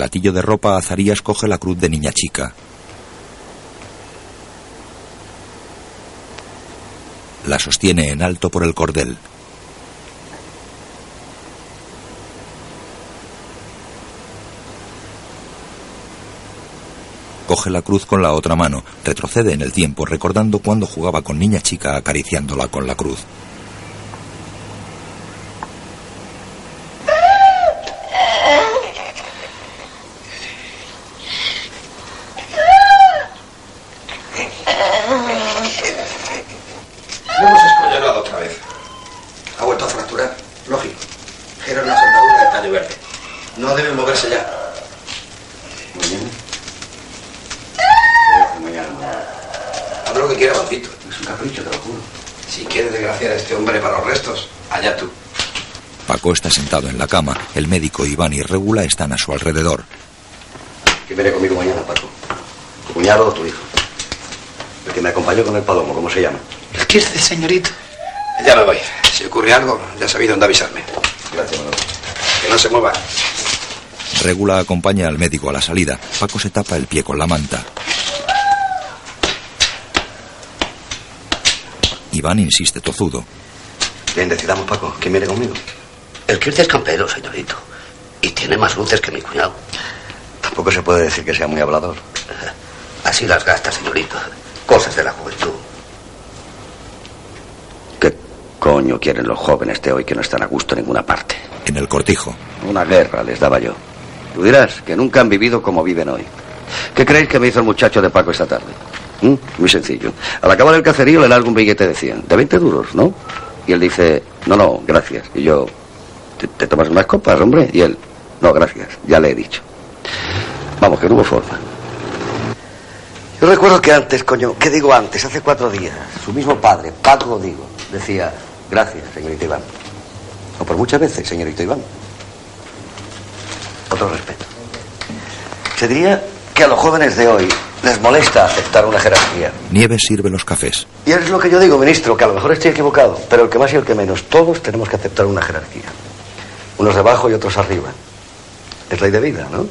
Latillo de ropa, Azarías coge la cruz de niña chica. La sostiene en alto por el cordel. Coge la cruz con la otra mano, retrocede en el tiempo recordando cuando jugaba con niña chica acariciándola con la cruz. Lo hemos escollonado otra vez. Ha vuelto a fracturar. Lógico. Era una soldadura de tallo verde. No debe moverse ya. Mañana. Mañana. Haz lo que quiera, Pancito. Es un capricho, te lo juro. Si quieres desgraciar a este hombre para los restos, allá tú. Paco está sentado en la cama. El médico Iván y Regula están a su alrededor. ¿Quién viene conmigo mañana, Paco? ¿Tu cuñado o tu hijo? El que me acompañó con el palomo, ¿cómo se llama? El Kirce, señorito. Ya me voy. Si ocurre algo, ya sabéis dónde avisarme. Gracias, Manolo. Que no se mueva. Regula acompaña al médico a la salida. Paco se tapa el pie con la manta. Iván insiste tozudo. Bien, decidamos, Paco. ¿Quién viene conmigo? El Kirte es campero, señorito. Y tiene más luces que mi cuñado. Tampoco se puede decir que sea muy hablador. Así las gasta, señorito. Cosas de la juventud. ¿Qué coño quieren los jóvenes de hoy que no están a gusto en ninguna parte? En el cortijo. Una guerra les daba yo. Tú dirás que nunca han vivido como viven hoy. ¿Qué creéis que me hizo el muchacho de Paco esta tarde? ¿Mm? Muy sencillo. Al acabar el cacerío le largo un billete de 100, de 20 duros, ¿no? Y él dice, no, no, gracias. Y yo, ¿te, te tomas unas copas, hombre? Y él, no, gracias, ya le he dicho. Vamos, que no hubo forma. Yo recuerdo que antes, coño, ¿qué digo antes? Hace cuatro días, su mismo padre, Paco digo, decía, gracias, señorito Iván. O por muchas veces, señorito Iván. Otro respeto. Se diría que a los jóvenes de hoy les molesta aceptar una jerarquía. Nieves sirve los cafés. Y es lo que yo digo, ministro, que a lo mejor estoy equivocado, pero el que más y el que menos, todos tenemos que aceptar una jerarquía. Unos debajo y otros arriba. Es ley de vida, ¿no?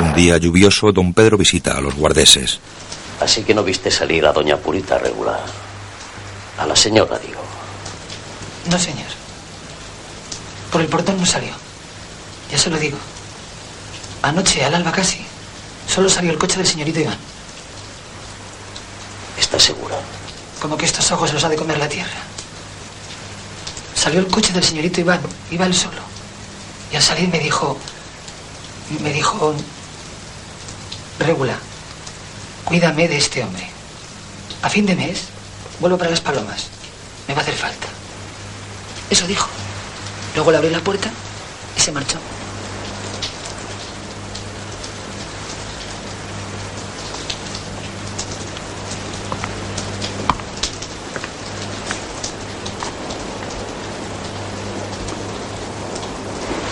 Un día lluvioso, don Pedro visita a los guardeses. Así que no viste salir a doña Purita regular. A la señora, digo. No, señor. Por el portón no salió. Ya se lo digo. Anoche, al alba casi, solo salió el coche del señorito Iván. ¿Estás segura? Como que estos ojos los ha de comer la tierra. Salió el coche del señorito Iván, iba él solo. Y al salir me dijo, me dijo, Regula, cuídame de este hombre. A fin de mes, vuelvo para las palomas. Me va a hacer falta. Eso dijo. Luego le abrí la puerta se marchó.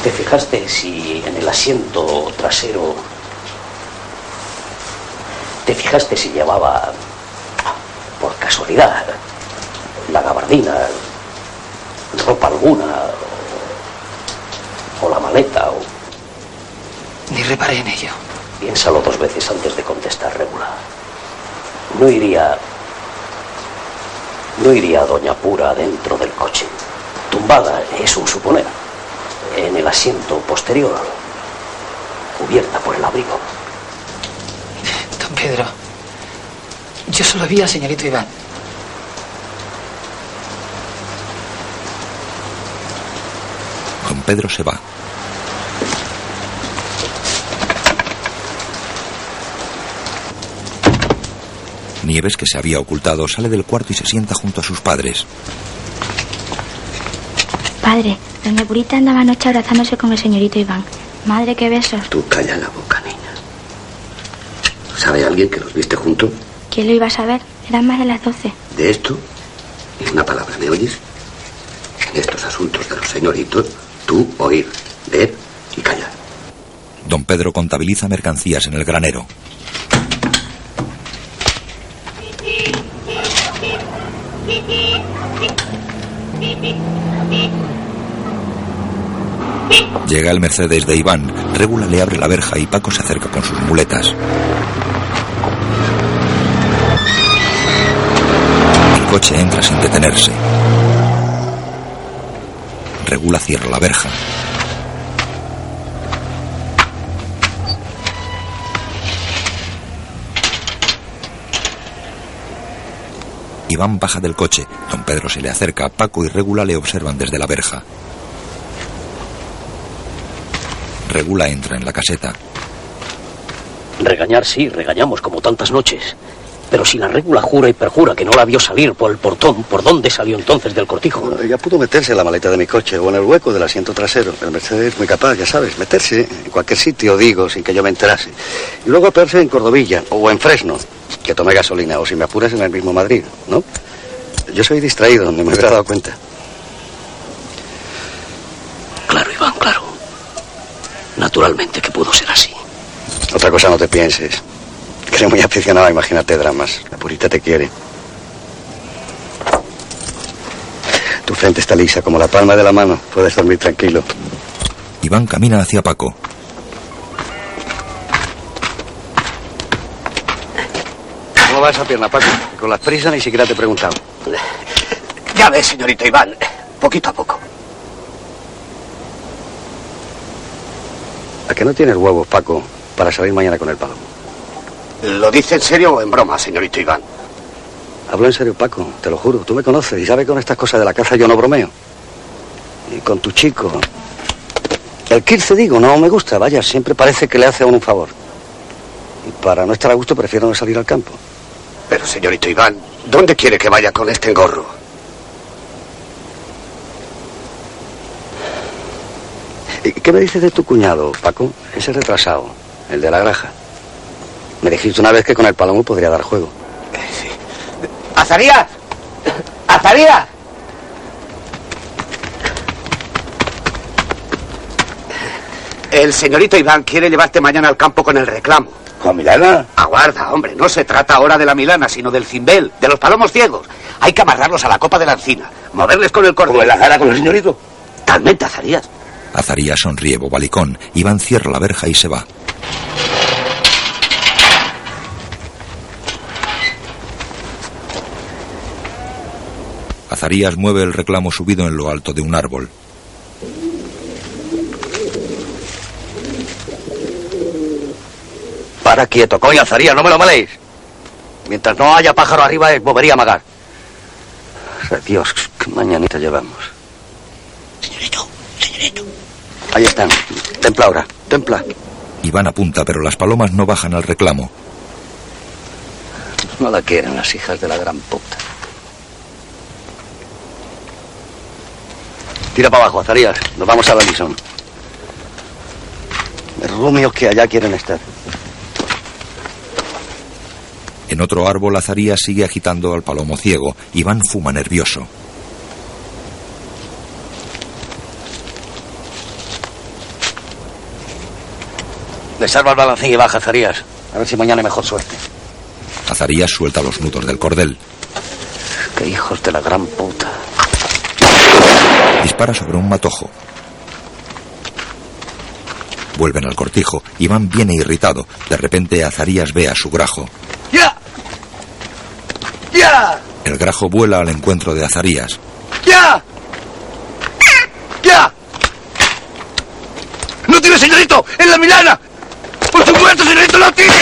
¿Te fijaste si en el asiento trasero... ¿Te fijaste si llevaba, por casualidad, la gabardina, ropa alguna, o la maleta, o... Ni reparé en ello. Piénsalo dos veces antes de contestar, regular. No iría... No iría Doña Pura dentro del coche. Tumbada, es un suponer. En el asiento posterior. Cubierta por el abrigo. Don Pedro, yo solo vi al señorito Iván. Don Pedro se va. Nieves, que se había ocultado, sale del cuarto y se sienta junto a sus padres. Padre, doña Purita andaba anoche abrazándose con el señorito Iván. Madre, qué besos. Tú calla la boca, niña. ¿Sabe alguien que los viste juntos? ¿Quién lo iba a saber? Eran más de las doce. De esto, ni una palabra, ¿me oyes? En estos asuntos de los señoritos, tú oír, ver y callar. Don Pedro contabiliza mercancías en el granero. Llega el Mercedes de Iván. Regula le abre la verja y Paco se acerca con sus muletas. El coche entra sin detenerse. Regula cierra la verja. Iván baja del coche. Don Pedro se le acerca. Paco y Regula le observan desde la verja. Regula entra en la caseta. Regañar sí, regañamos como tantas noches. Pero si la regula jura y perjura que no la vio salir por el portón, ¿por dónde salió entonces del cortijo? Bueno, ella pudo meterse en la maleta de mi coche o en el hueco del asiento trasero. El Mercedes es muy capaz, ya sabes, meterse en cualquier sitio, digo, sin que yo me enterase. Y luego apearse en Cordovilla o en Fresno, que tomé gasolina, o si me apuras en el mismo Madrid, ¿no? Yo soy distraído, ni me hubiera dado cuenta. Claro, Iván, claro. Naturalmente que pudo ser así. Otra cosa no te pienses. Que muy aficionado a imagínate dramas. La purita te quiere. Tu frente está lisa como la palma de la mano. Puedes dormir tranquilo. Iván camina hacia Paco. Va esa pierna, Paco? Con las prisas ni siquiera te he preguntado. Ya ves, señorito Iván, poquito a poco. ¿A que no tienes huevos, Paco, para salir mañana con el palomo? ¿Lo dice en serio o en broma, señorito Iván? Hablo en serio, Paco, te lo juro. Tú me conoces y sabes que con estas cosas de la caza yo no bromeo. Y con tu chico. El Kirce, digo, no me gusta. Vaya, siempre parece que le hace a uno un favor. Y para no estar a gusto prefiero no salir al campo. Pero, señorito Iván, ¿dónde quiere que vaya con este engorro? ¿Y qué me dices de tu cuñado, Paco? Ese retrasado, el de la granja. Me dijiste una vez que con el palomo podría dar juego. ¡Azarías! ¡Azarías! El señorito Iván quiere llevarte mañana al campo con el reclamo. ¿Con Milana? Aguarda, hombre, no se trata ahora de la Milana, sino del cimbel, de los palomos ciegos. Hay que amarrarlos a la copa de la encina, moverles con el cordón. ¿Como en la cara con el señorito? Talmente, Azarías. Azarías sonríe bobalicón. Iván cierra la verja y se va. Azarías mueve el reclamo subido en lo alto de un árbol. Para quieto, coño, Azarías, no me lo maléis. Mientras no haya pájaro arriba, es bobería magar. Dios, qué mañanita llevamos. Señorito, señorito. Ahí están. Templa ahora, templa. Iván apunta, pero las palomas no bajan al reclamo. No la quieren las hijas de la gran puta. Tira para abajo, Azarías. Nos vamos a la Lison. Rumios que allá quieren estar. En otro árbol, Azarías sigue agitando al palomo ciego. Iván fuma nervioso. Desarma el balancín y baja, Azarías. A ver si mañana hay mejor suerte. Azarías suelta los nudos del cordel. Qué hijos de la gran puta. Dispara sobre un matojo. Vuelven al cortijo. Iván viene irritado. De repente, Azarías ve a su grajo. ¡Ya! ¡Ya! El grajo vuela al encuentro de Azarías. ¡Ya! ¡Ya! ¡No tiene señorito! ¡En la Milana! ¡Por supuesto, señorito, no tiene!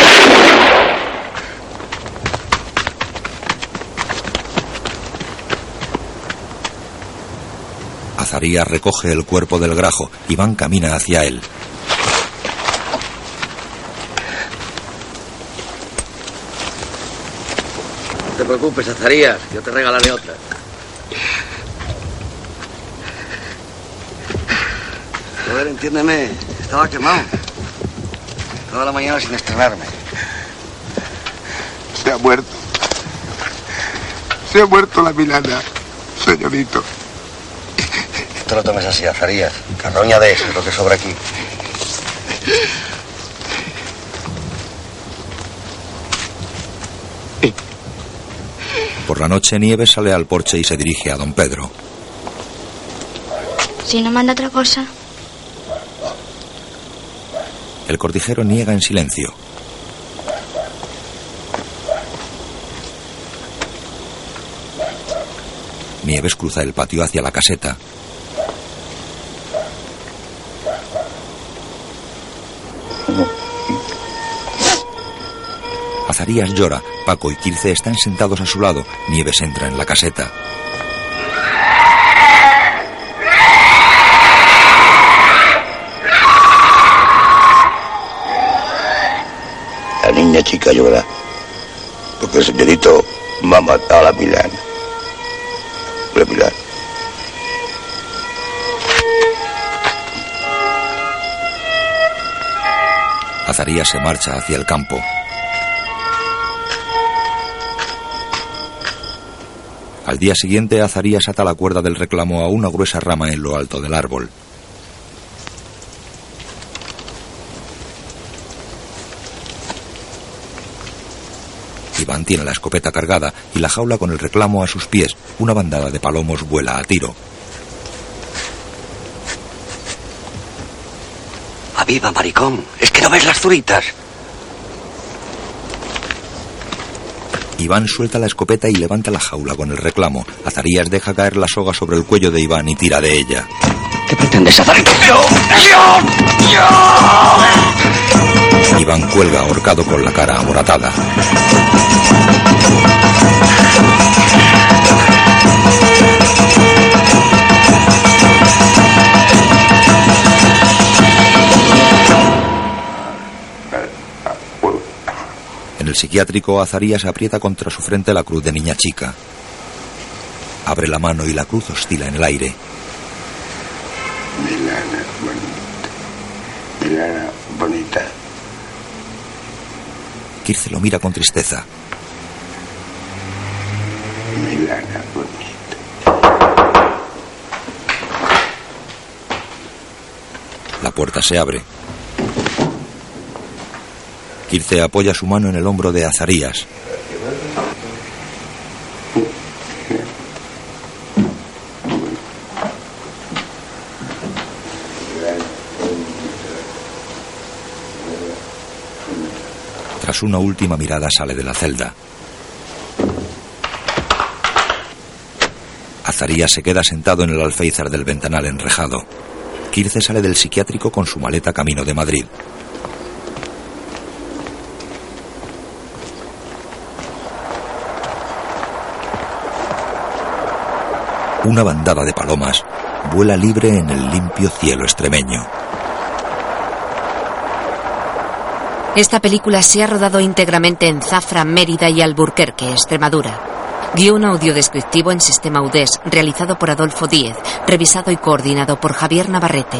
Azarías recoge el cuerpo del grajo. Iván camina hacia él. Preocupes, Azarías. Yo te regalaré otra. Joder, entiéndeme. Estaba quemado. Toda la mañana sin estrenarme. Se ha muerto. Se ha muerto la Milana, señorito. Esto lo tomes así, Azarías. Carroña de eso es lo que sobra aquí. La noche, Nieves sale al porche y se dirige a don Pedro. Si no manda otra cosa. El cortijero niega en silencio. Nieves cruza el patio hacia la caseta. Azarías llora. Paco y Quirce están sentados a su lado. Nieves entra en la caseta. La niña chica llora. Porque el señorito va a matar a la Milana. La Milana. Azarías se marcha hacia el campo. Día siguiente, Azarías ata la cuerda del reclamo a una gruesa rama en lo alto del árbol. Iván tiene la escopeta cargada y la jaula con el reclamo a sus pies. Una bandada de palomos vuela a tiro. ¡Aviva, maricón! ¿Es que no ves las zuritas? Iván suelta la escopeta y levanta la jaula con el reclamo. Azarías deja caer la soga sobre el cuello de Iván y tira de ella. ¿Qué pretendes hacer? Iván cuelga ahorcado con la cara amoratada. El psiquiátrico, Azarías aprieta contra su frente la cruz de niña chica. Abre la mano y la cruz oscila en el aire. Milana bonita. Milana bonita. Kirce lo mira con tristeza. Milana bonita. La puerta se abre. Kirce apoya su mano en el hombro de Azarías. Tras una última mirada sale de la celda. Azarías se queda sentado en el alféizar del ventanal enrejado. Kirce sale del psiquiátrico con su maleta camino de Madrid. Una bandada de palomas vuela libre en el limpio cielo extremeño. Esta película se ha rodado íntegramente en Zafra, Mérida y Alburquerque, Extremadura. Guión audiodescriptivo en sistema UDES, realizado por Adolfo Díez, revisado y coordinado por Javier Navarrete.